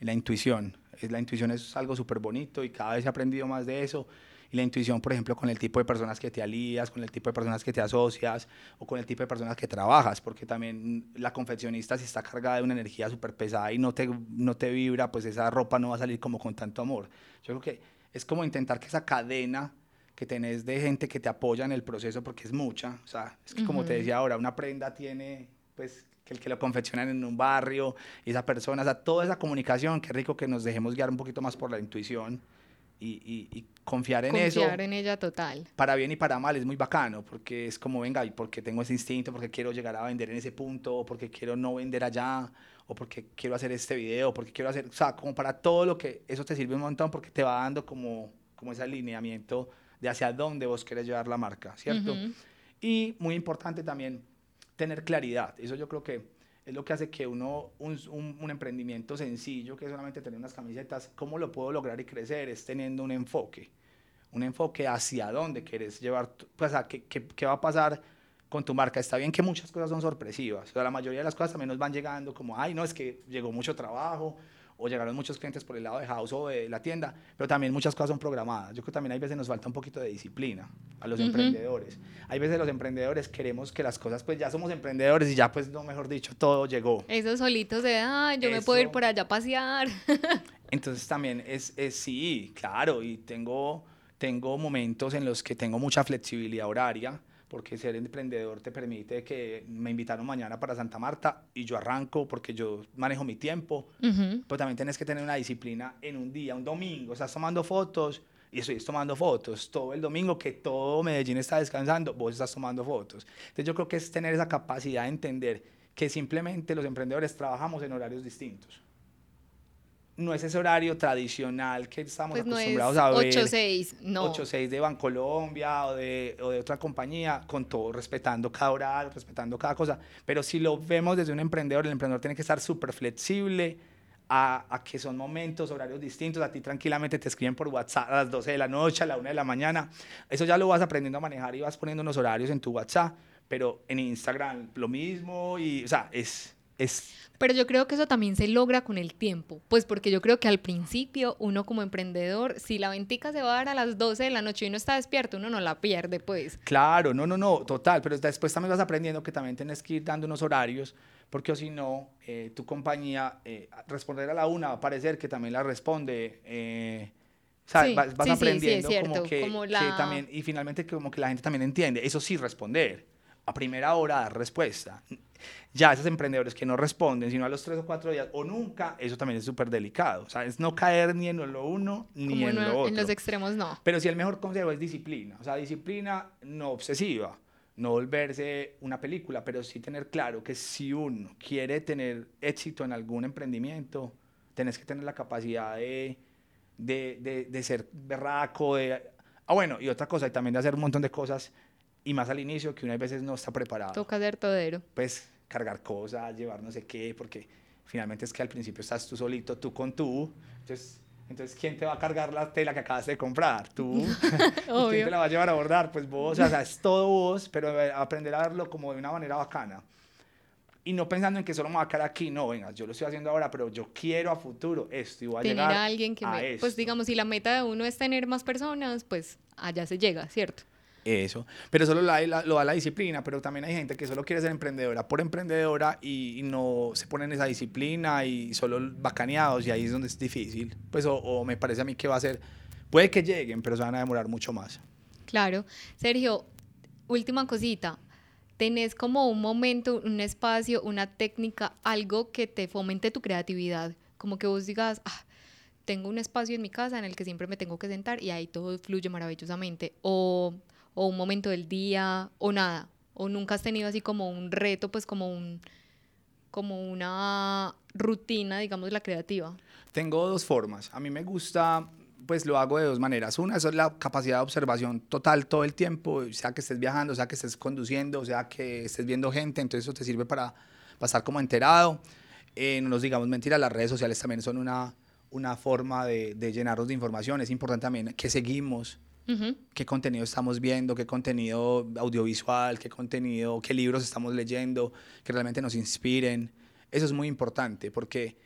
la intuición. Es, la intuición es algo súper bonito y cada vez he aprendido más de eso. Y la intuición, por ejemplo, con el tipo de personas que te alías, con el tipo de personas que te asocias o con el tipo de personas que trabajas, porque también la confeccionista si está cargada de una energía súper pesada y no te, no te vibra, pues esa ropa no va a salir como con tanto amor. Yo creo que es como intentar que esa cadena que tenés de gente que te apoya en el proceso, porque es mucha, o sea, es que como te decía ahora, una prenda tiene, pues, que el que lo confeccionan en un barrio, y esa persona, o sea, toda esa comunicación, qué rico que nos dejemos guiar un poquito más por la intuición y, y- y confiar en eso. Confiar en ella total. Para bien y para mal es muy bacano, porque es como, venga, y porque tengo ese instinto, porque quiero llegar a vender en ese punto, o porque quiero no vender allá, o porque quiero hacer este video, porque quiero hacer, o sea, como para todo lo que, eso te sirve un montón, porque te va dando como, como ese alineamiento de hacia dónde vos querés llevar la marca, ¿cierto? Ujú. Y muy importante también tener claridad. Eso yo creo que es lo que hace que uno, un, un- un emprendimiento sencillo, que es solamente tener unas camisetas, ¿cómo lo puedo lograr y crecer? Es teniendo un enfoque. Un enfoque hacia dónde quieres llevar, pues a qué, qué- qué va a pasar con tu marca. Está bien que muchas cosas son sorpresivas. O sea, la mayoría de las cosas también nos van llegando como, ay, no, es que llegó mucho trabajo o llegaron muchos clientes por el lado de house o de la tienda, pero también muchas cosas son programadas. Yo creo que también hay veces nos falta un poquito de disciplina a los Ujú. emprendedores. Hay veces los emprendedores queremos que las cosas, pues ya somos emprendedores y ya, pues, no, mejor dicho, todo llegó. Esos solitos de, ah, yo me puedo ir Eso. por allá a pasear. Entonces también es, es sí, claro, y tengo, tengo momentos en los que tengo mucha flexibilidad horaria, porque ser emprendedor te permite que me invitaron mañana para Santa Marta y yo arranco porque yo manejo mi tiempo, Ujú. pero también tienes que tener una disciplina en un día, un domingo, estás tomando fotos y estoy tomando fotos todo el domingo que todo Medellín está descansando, vos estás tomando fotos. Entonces yo creo que es tener esa capacidad de entender que simplemente los emprendedores trabajamos en horarios distintos. No es ese horario tradicional que estamos Pues no es acostumbrados a ver. 8-6, no. 8-6 de Bancolombia o de, o de otra compañía, con todo, respetando cada horario, respetando cada cosa. Pero si lo vemos desde un emprendedor, el emprendedor tiene que estar súper flexible a, a que son momentos, horarios distintos. A ti tranquilamente te escriben por WhatsApp a las 12 de la noche, a la 1 de la mañana. Eso ya lo vas aprendiendo a manejar y vas poniendo unos horarios en tu WhatsApp. Pero en Instagram lo mismo y, o sea, es... es Pero yo creo que eso también se logra con el tiempo, pues porque yo creo que al principio uno como emprendedor, si la ventica se va a dar a las 12 de la noche y uno está despierto, uno no la pierde, pues. Claro, no, no, no, total, pero después también vas aprendiendo que también tienes que ir dando unos horarios, porque o si no, eh, tu compañía, eh, responder a la una va a parecer que también la responde. eh, sea, Sí, vas, vas sí, sí, sí, es aprendiendo cierto, como, que, como que la- también, y finalmente que como que la gente también entiende, eso sí, responder, a primera hora dar respuesta. Ya esos emprendedores que no responden, sino a los tres o cuatro días, o nunca, eso también es súper delicado, o sea, es no caer ni en lo uno ni Como en no- lo otro. en los extremos no. Pero sí el mejor consejo es disciplina, o sea, disciplina no obsesiva, no volverse una película, pero sí tener claro que si uno quiere tener éxito en algún emprendimiento, tenés que tener la capacidad de, de, de, de ser berraco, de... Ah, bueno, y otra cosa, y también de hacer un montón de cosas, y más al inicio, que uno a veces no está preparado. Toca ser todero. Pues cargar cosas, llevar no sé qué, porque finalmente es que al principio estás tú solito, tú con tú, entonces... Entonces, ¿quién te va a cargar la tela que acabas de comprar? Tú. ¿Y ¿Quién Obvio. te la va a llevar a bordar? Pues vos, o sea, es todo vos, pero aprender a verlo como de una manera bacana. Y no pensando en que solo me va a quedar aquí, no, venga, yo lo estoy haciendo ahora, pero yo quiero a futuro esto y voy a Tener llegar a alguien que a me... Pues esto. digamos, si la meta de uno es tener más personas, pues allá se llega, ¿cierto? Eso, pero solo la- lo da la disciplina, pero también hay gente que solo quiere ser emprendedora por emprendedora y, y no se pone en esa disciplina y solo bacaneados y ahí es donde es difícil. Pues o, o me parece a mí que va a ser, puede que lleguen, pero se van a demorar mucho más. Claro. Sergio, última cosita. ¿Tenés como un momento, un espacio, una técnica, algo que te fomente tu creatividad? Como que vos digas, ah, tengo un espacio en mi casa en el que siempre me tengo que sentar y ahí todo fluye maravillosamente. O, o un momento del día, o nada. O nunca has tenido así como un reto, pues como un como una rutina, digamos, la creativa. Tengo dos formas. A mí me gusta, pues lo hago de dos maneras. Una es la capacidad de observación total todo el tiempo, sea que estés viajando, sea que estés conduciendo, sea que estés viendo gente, entonces eso te sirve para, estar como enterado. Eh, no nos digamos mentiras, las redes sociales también son una, una forma de, de llenarnos de información. Es importante también que seguimos, Qué contenido estamos viendo, qué contenido audiovisual, qué contenido, qué libros estamos leyendo, que realmente nos inspiren. Eso es muy importante porque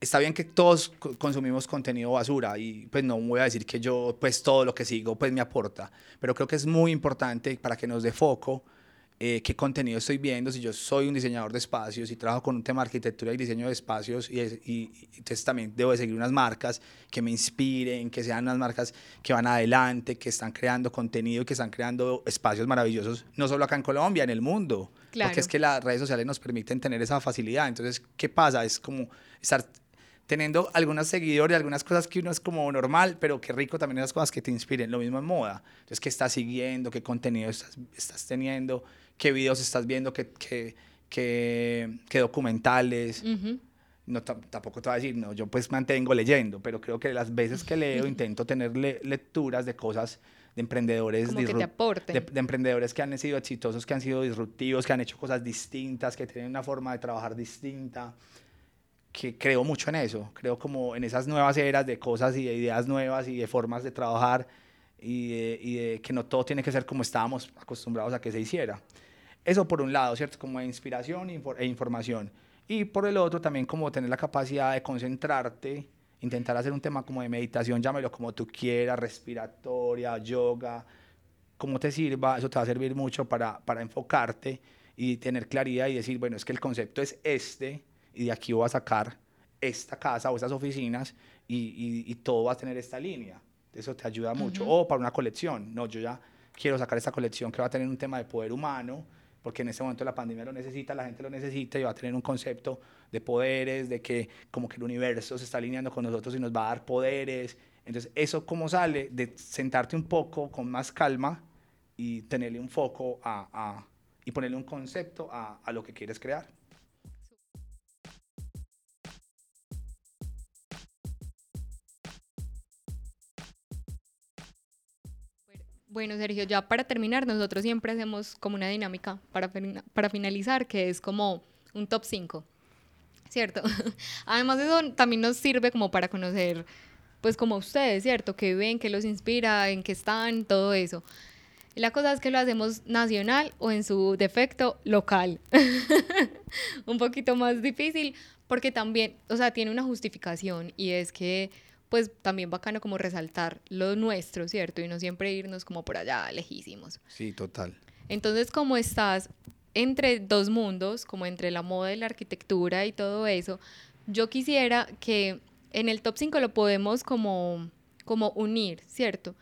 está bien que todos co- consumimos contenido basura y pues no voy a decir que yo pues todo lo que sigo pues me aporta, pero creo que es muy importante para que nos dé foco eh, qué contenido estoy viendo, si yo soy un diseñador de espacios y trabajo con un tema de arquitectura y diseño de espacios y, es- y- y entonces también debo de seguir unas marcas que me inspiren, que sean unas marcas que van adelante, que están creando contenido y que están creando espacios maravillosos, no solo acá en Colombia, en el mundo. Claro. Porque es que las redes sociales nos permiten tener esa facilidad. Entonces, ¿qué pasa? Es como estar teniendo algunos seguidores, algunas cosas que uno es como normal, pero qué rico también esas cosas que te inspiren. Lo mismo en moda. Entonces, ¿qué estás siguiendo? ¿Qué contenido estás, estás teniendo? ¿Qué videos estás viendo? ¿Qué, qué, qué, qué documentales? Ujú. No, tam- tampoco te voy a decir, no, yo pues mantengo leyendo, pero creo que las veces que leo intento tener le- lecturas de cosas de emprendedores Como que te aporten. de, de emprendedores que han sido exitosos, que han sido disruptivos, que han hecho cosas distintas, que tienen una forma de trabajar distinta, que creo mucho en eso, creo como en esas nuevas eras de cosas y de ideas nuevas y de formas de trabajar y de, y de que no todo tiene que ser como estábamos acostumbrados a que se hiciera. Eso por un lado, ¿cierto? Como de inspiración e infor- información. Y por el otro también como tener la capacidad de concentrarte, intentar hacer un tema como de meditación, llámelo como tú quieras, respiratoria, yoga, como te sirva, eso te va a servir mucho para, para enfocarte y tener claridad y decir, bueno, es que el concepto es este y de aquí voy a sacar esta casa o estas oficinas y, y- y todo va a tener esta línea. Eso te ayuda mucho. O para una colección, no, yo ya quiero sacar esta colección que va a tener un tema de poder humano, porque en este momento la pandemia lo necesita, la gente lo necesita y va a tener un concepto de poderes, de que como que el universo se está alineando con nosotros y nos va a dar poderes. Entonces, eso cómo sale de sentarte un poco con más calma y tenerle un foco a, a- y ponerle un concepto a, a lo que quieres crear. Bueno, Sergio, ya para terminar, nosotros siempre hacemos como una dinámica para, para finalizar, que es como un top 5, ¿cierto? Además, eso también nos sirve como para conocer, pues como ustedes, ¿cierto? Que ven, que los inspira, en qué están, todo eso. La cosa es que lo hacemos nacional o en su defecto local. un poquito más difícil porque también, o sea, tiene una justificación y es que pues también bacano como resaltar lo nuestro, ¿cierto? Y no siempre irnos como por allá lejísimos. Sí, total. Entonces, como estás entre dos mundos, como entre la moda y la arquitectura y todo eso, yo quisiera que en el top 5 lo podemos como, como unir, ¿cierto?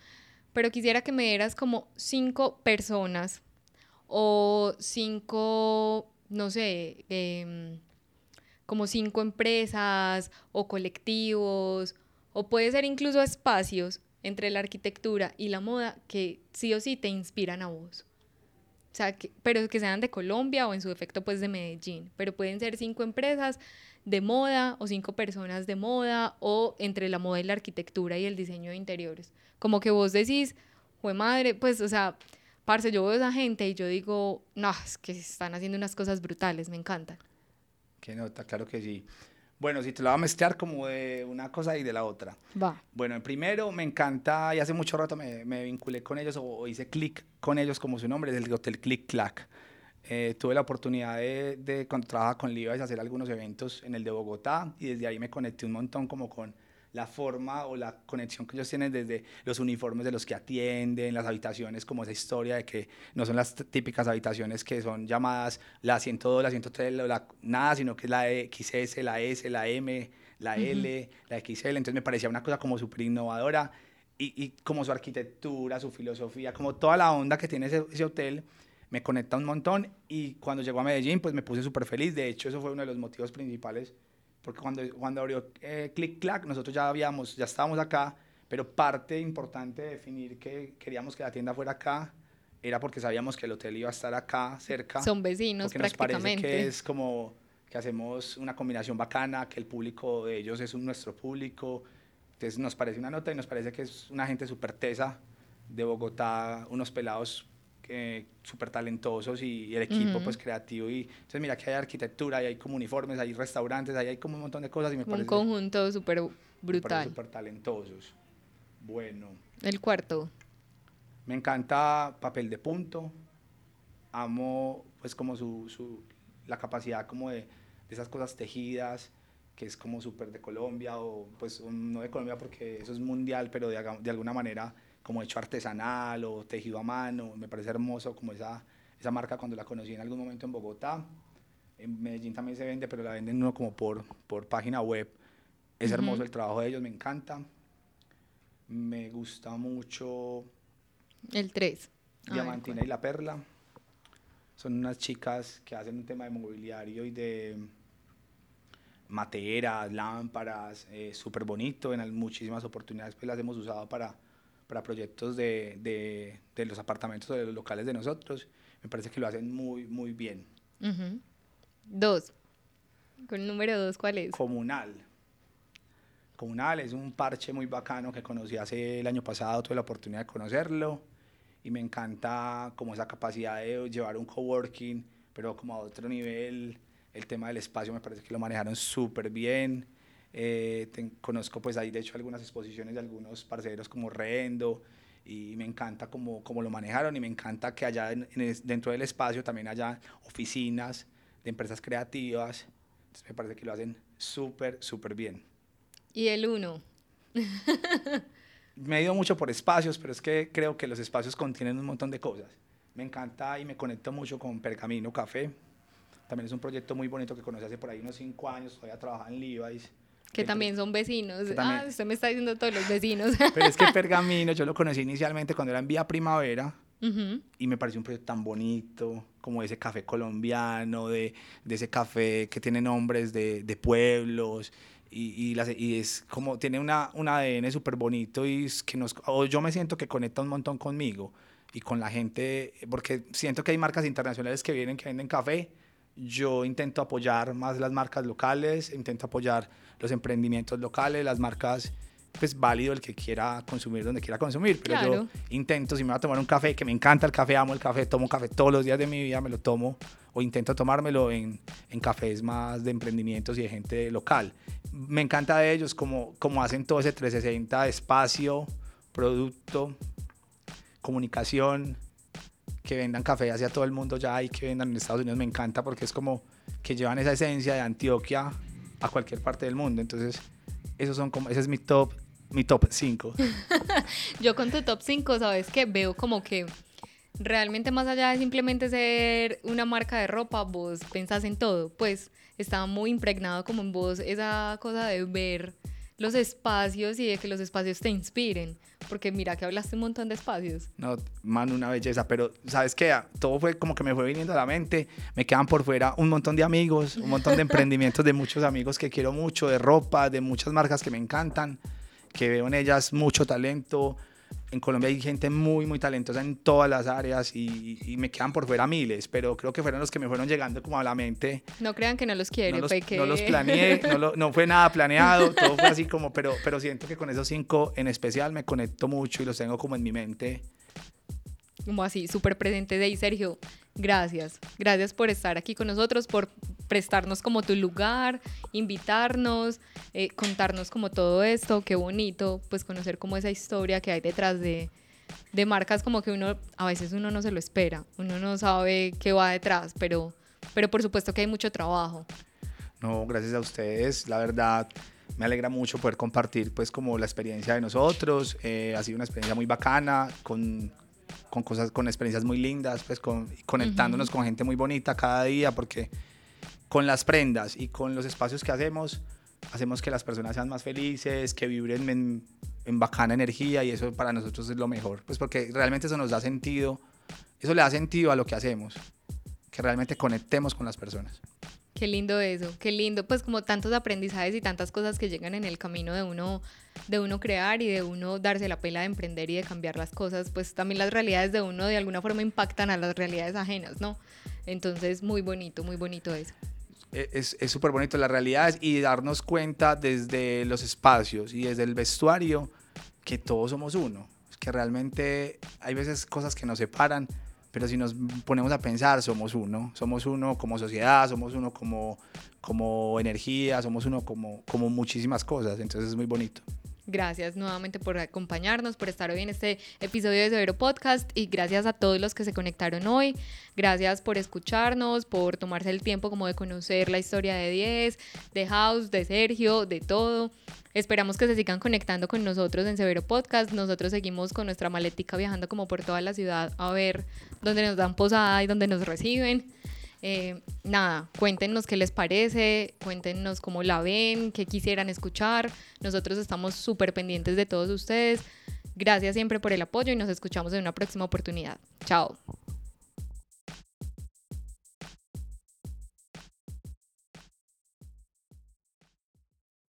Pero quisiera que me dieras como cinco personas o cinco, no sé, em, como cinco empresas o colectivos, o puede ser incluso espacios entre la arquitectura y la moda que sí o sí te inspiran a vos. O sea, que- pero que sean de Colombia o en su defecto pues de Medellín, pero pueden ser cinco empresas de moda o cinco personas de moda o entre la moda y la arquitectura y el diseño de interiores. Como que vos decís, jue madre, pues, o sea, parce, yo veo a esa gente y yo digo, no, es que están haciendo unas cosas brutales, me encantan. Qué nota, claro que sí. Bueno, si te lo voy a mezclar como de una cosa y de la otra. Va. Bueno, primero me encanta, y hace mucho rato me, me vinculé con ellos o, o hice clic con ellos como su nombre, es el Hotel Click Clack. Eh, tuve la oportunidad de, de, cuando trabajaba con Levi's, hacer algunos eventos en el de Bogotá y desde ahí me conecté un montón como con la forma o la conexión que ellos tienen desde los uniformes de los que atienden, las habitaciones, como esa historia de que no son las típicas habitaciones que son llamadas la 102, la 103, la, la- nada, sino que es la XS, la S, la M, la L, la XL. Entonces me parecía una cosa como súper innovadora y, y como su arquitectura, su filosofía, como toda la onda que tiene ese, ese hotel, me conecta un montón. Y cuando llegó a Medellín pues me puse súper feliz, de hecho eso fue uno de los motivos principales, porque cuando, cuando abrió eh, Click Clack nosotros ya habíamos, ya estábamos acá, pero parte importante de definir que queríamos que la tienda fuera acá era porque sabíamos que el hotel iba a estar acá cerca. Son vecinos porque nos parece prácticamente. que es como que hacemos una combinación bacana, que el público de ellos es un- nuestro público. Entonces nos parece una nota y nos parece que es una gente súper tesa de Bogotá, unos pelados eh, súper talentosos y, y el equipo Ujú. pues creativo. Y, entonces mira que hay arquitectura, y hay como uniformes, hay restaurantes, ahí hay como un montón de cosas y me Un parece conjunto súper brutal. súper talentosos. Bueno, El cuarto. Me encanta papel de punto. Amo pues como su, su la capacidad como de, de esas cosas tejidas que es como súper de Colombia o pues no de Colombia porque eso es mundial, pero de, de, alguna manera como hecho artesanal o tejido a mano. Me parece hermoso como esa, esa marca cuando la conocí en algún momento en Bogotá. En Medellín también se vende, pero la venden uno como por, por página web. Es uh -huh. hermoso el trabajo de ellos, me encanta. Me gusta mucho... El 3. Diamantina Ay, y La Perla. Son unas chicas que hacen un tema de mobiliario y de materas, lámparas, eh, súper bonito. En muchísimas oportunidades pues las hemos usado para, para proyectos de, de, de, los apartamentos o de los locales de nosotros. Me parece que lo hacen muy, muy bien. Uh -huh. Dos. ¿Con el número dos cuál es? Comunal. Comunal es un parche muy bacano que conocí hace el año pasado, tuve la oportunidad de conocerlo y me encanta como esa capacidad de llevar un coworking, pero como a otro nivel. El tema del espacio me parece que lo manejaron súper bien. Eh, te, conozco pues ahí de hecho algunas exposiciones de algunos parceros como Rendo y me encanta cómo, cómo lo manejaron y me encanta que allá en, en, dentro del espacio también haya oficinas de empresas creativas. Entonces me parece que lo hacen súper, súper bien. ¿Y el uno? me he ido mucho por espacios, pero es que creo que los espacios contienen un montón de cosas. Me encanta y me conecto mucho con Pergamino Café. También es un proyecto muy bonito que conocí hace por ahí unos cinco años, todavía trabaja en Levi's. Que también son vecinos. También, ah, usted me está diciendo todos los vecinos. Pero es que Pergamino, yo lo conocí inicialmente cuando era en Vía Primavera. Uh -huh. Y me pareció un proyecto tan bonito, como ese café colombiano, de, de ese café que tiene nombres de, de pueblos. Y, y, las, y, es como, tiene una, un ADN súper bonito y es que nos, o yo me siento que conecta un montón conmigo y con la gente, porque siento que hay marcas internacionales que vienen, que venden café. Yo intento apoyar más las marcas locales, intento apoyar los emprendimientos locales, las marcas pues válido el que quiera consumir donde quiera consumir, pero claro. yo intento, si me voy a tomar un café, que me encanta el café, amo el café, tomo café todos los días de mi vida, me lo tomo o intento tomármelo en, en cafés más de emprendimientos y de gente local. Me encanta de ellos como, como hacen todo ese 360 de espacio, producto, comunicación, que vendan café hacia todo el mundo ya y que vendan en Estados Unidos, me encanta porque es como que llevan esa esencia de Antioquia a cualquier parte del mundo, entonces esos son como, ese es mi top, mi top 5. Yo con tu top 5, sabes que veo como que realmente más allá de simplemente ser una marca de ropa, vos pensás en todo, pues está muy impregnado como en vos esa cosa de ver los espacios y de que los espacios te inspiren, porque mira que hablaste un montón de espacios. No, man, una belleza, pero ¿sabes qué? Todo fue como que me fue viniendo a la mente, me quedan por fuera un montón de amigos, un montón de emprendimientos de muchos amigos que quiero mucho, de ropa, de muchas marcas que me encantan, que veo en ellas mucho talento, en Colombia hay gente muy, muy talentosa en todas las áreas y, y, me quedan por fuera miles, pero creo que fueron los que me fueron llegando como a la mente. No crean que no los quiere, no los, fue que... no los planeé, no, lo, no, fue nada planeado, todo fue así como, pero, pero siento que con esos cinco en especial me conecto mucho y los tengo como en mi mente. Como así, súper presente de ahí, Sergio. Gracias, gracias por estar aquí con nosotros, por prestarnos como tu lugar, invitarnos, eh, contarnos como todo esto, qué bonito, pues conocer como esa historia que hay detrás de, de marcas como que uno, a veces uno no se lo espera, uno no sabe qué va detrás, pero, pero por supuesto que hay mucho trabajo. No, gracias a ustedes, la verdad me alegra mucho poder compartir pues como la experiencia de nosotros, eh, ha sido una experiencia muy bacana, con, con cosas, con experiencias muy lindas, pues con, conectándonos uh -huh. con gente muy bonita cada día, porque con las prendas y con los espacios que hacemos, hacemos que las personas sean más felices, que vibren en, en, bacana energía y eso para nosotros es lo mejor, pues porque realmente eso nos da sentido, eso le da sentido a lo que hacemos, que realmente conectemos con las personas. Qué lindo eso, qué lindo, pues como tantos aprendizajes y tantas cosas que llegan en el camino de uno, de uno crear y de uno darse la pela de emprender y de cambiar las cosas, pues también las realidades de uno de alguna forma impactan a las realidades ajenas, ¿no? Entonces, muy bonito, muy bonito eso es súper bonito las realidades y darnos cuenta desde los espacios y desde el vestuario que todos somos uno, que realmente hay veces cosas que nos separan, pero si nos ponemos a pensar somos uno, somos uno como sociedad, somos uno como, como energía, somos uno como, como muchísimas cosas, entonces es muy bonito. Gracias nuevamente por acompañarnos, por estar hoy en este episodio de Severo Podcast y gracias a todos los que se conectaron hoy. Gracias por escucharnos, por tomarse el tiempo como de conocer la historia de 10, de House, de Sergio, de todo. Esperamos que se sigan conectando con nosotros en Severo Podcast. Nosotros seguimos con nuestra maletica viajando como por toda la ciudad a ver dónde nos dan posada y dónde nos reciben. Eh, nada, cuéntenos qué les parece, cuéntenos cómo la ven, qué quisieran escuchar. Nosotros estamos súper pendientes de todos ustedes. Gracias siempre por el apoyo y nos escuchamos en una próxima oportunidad. Chao.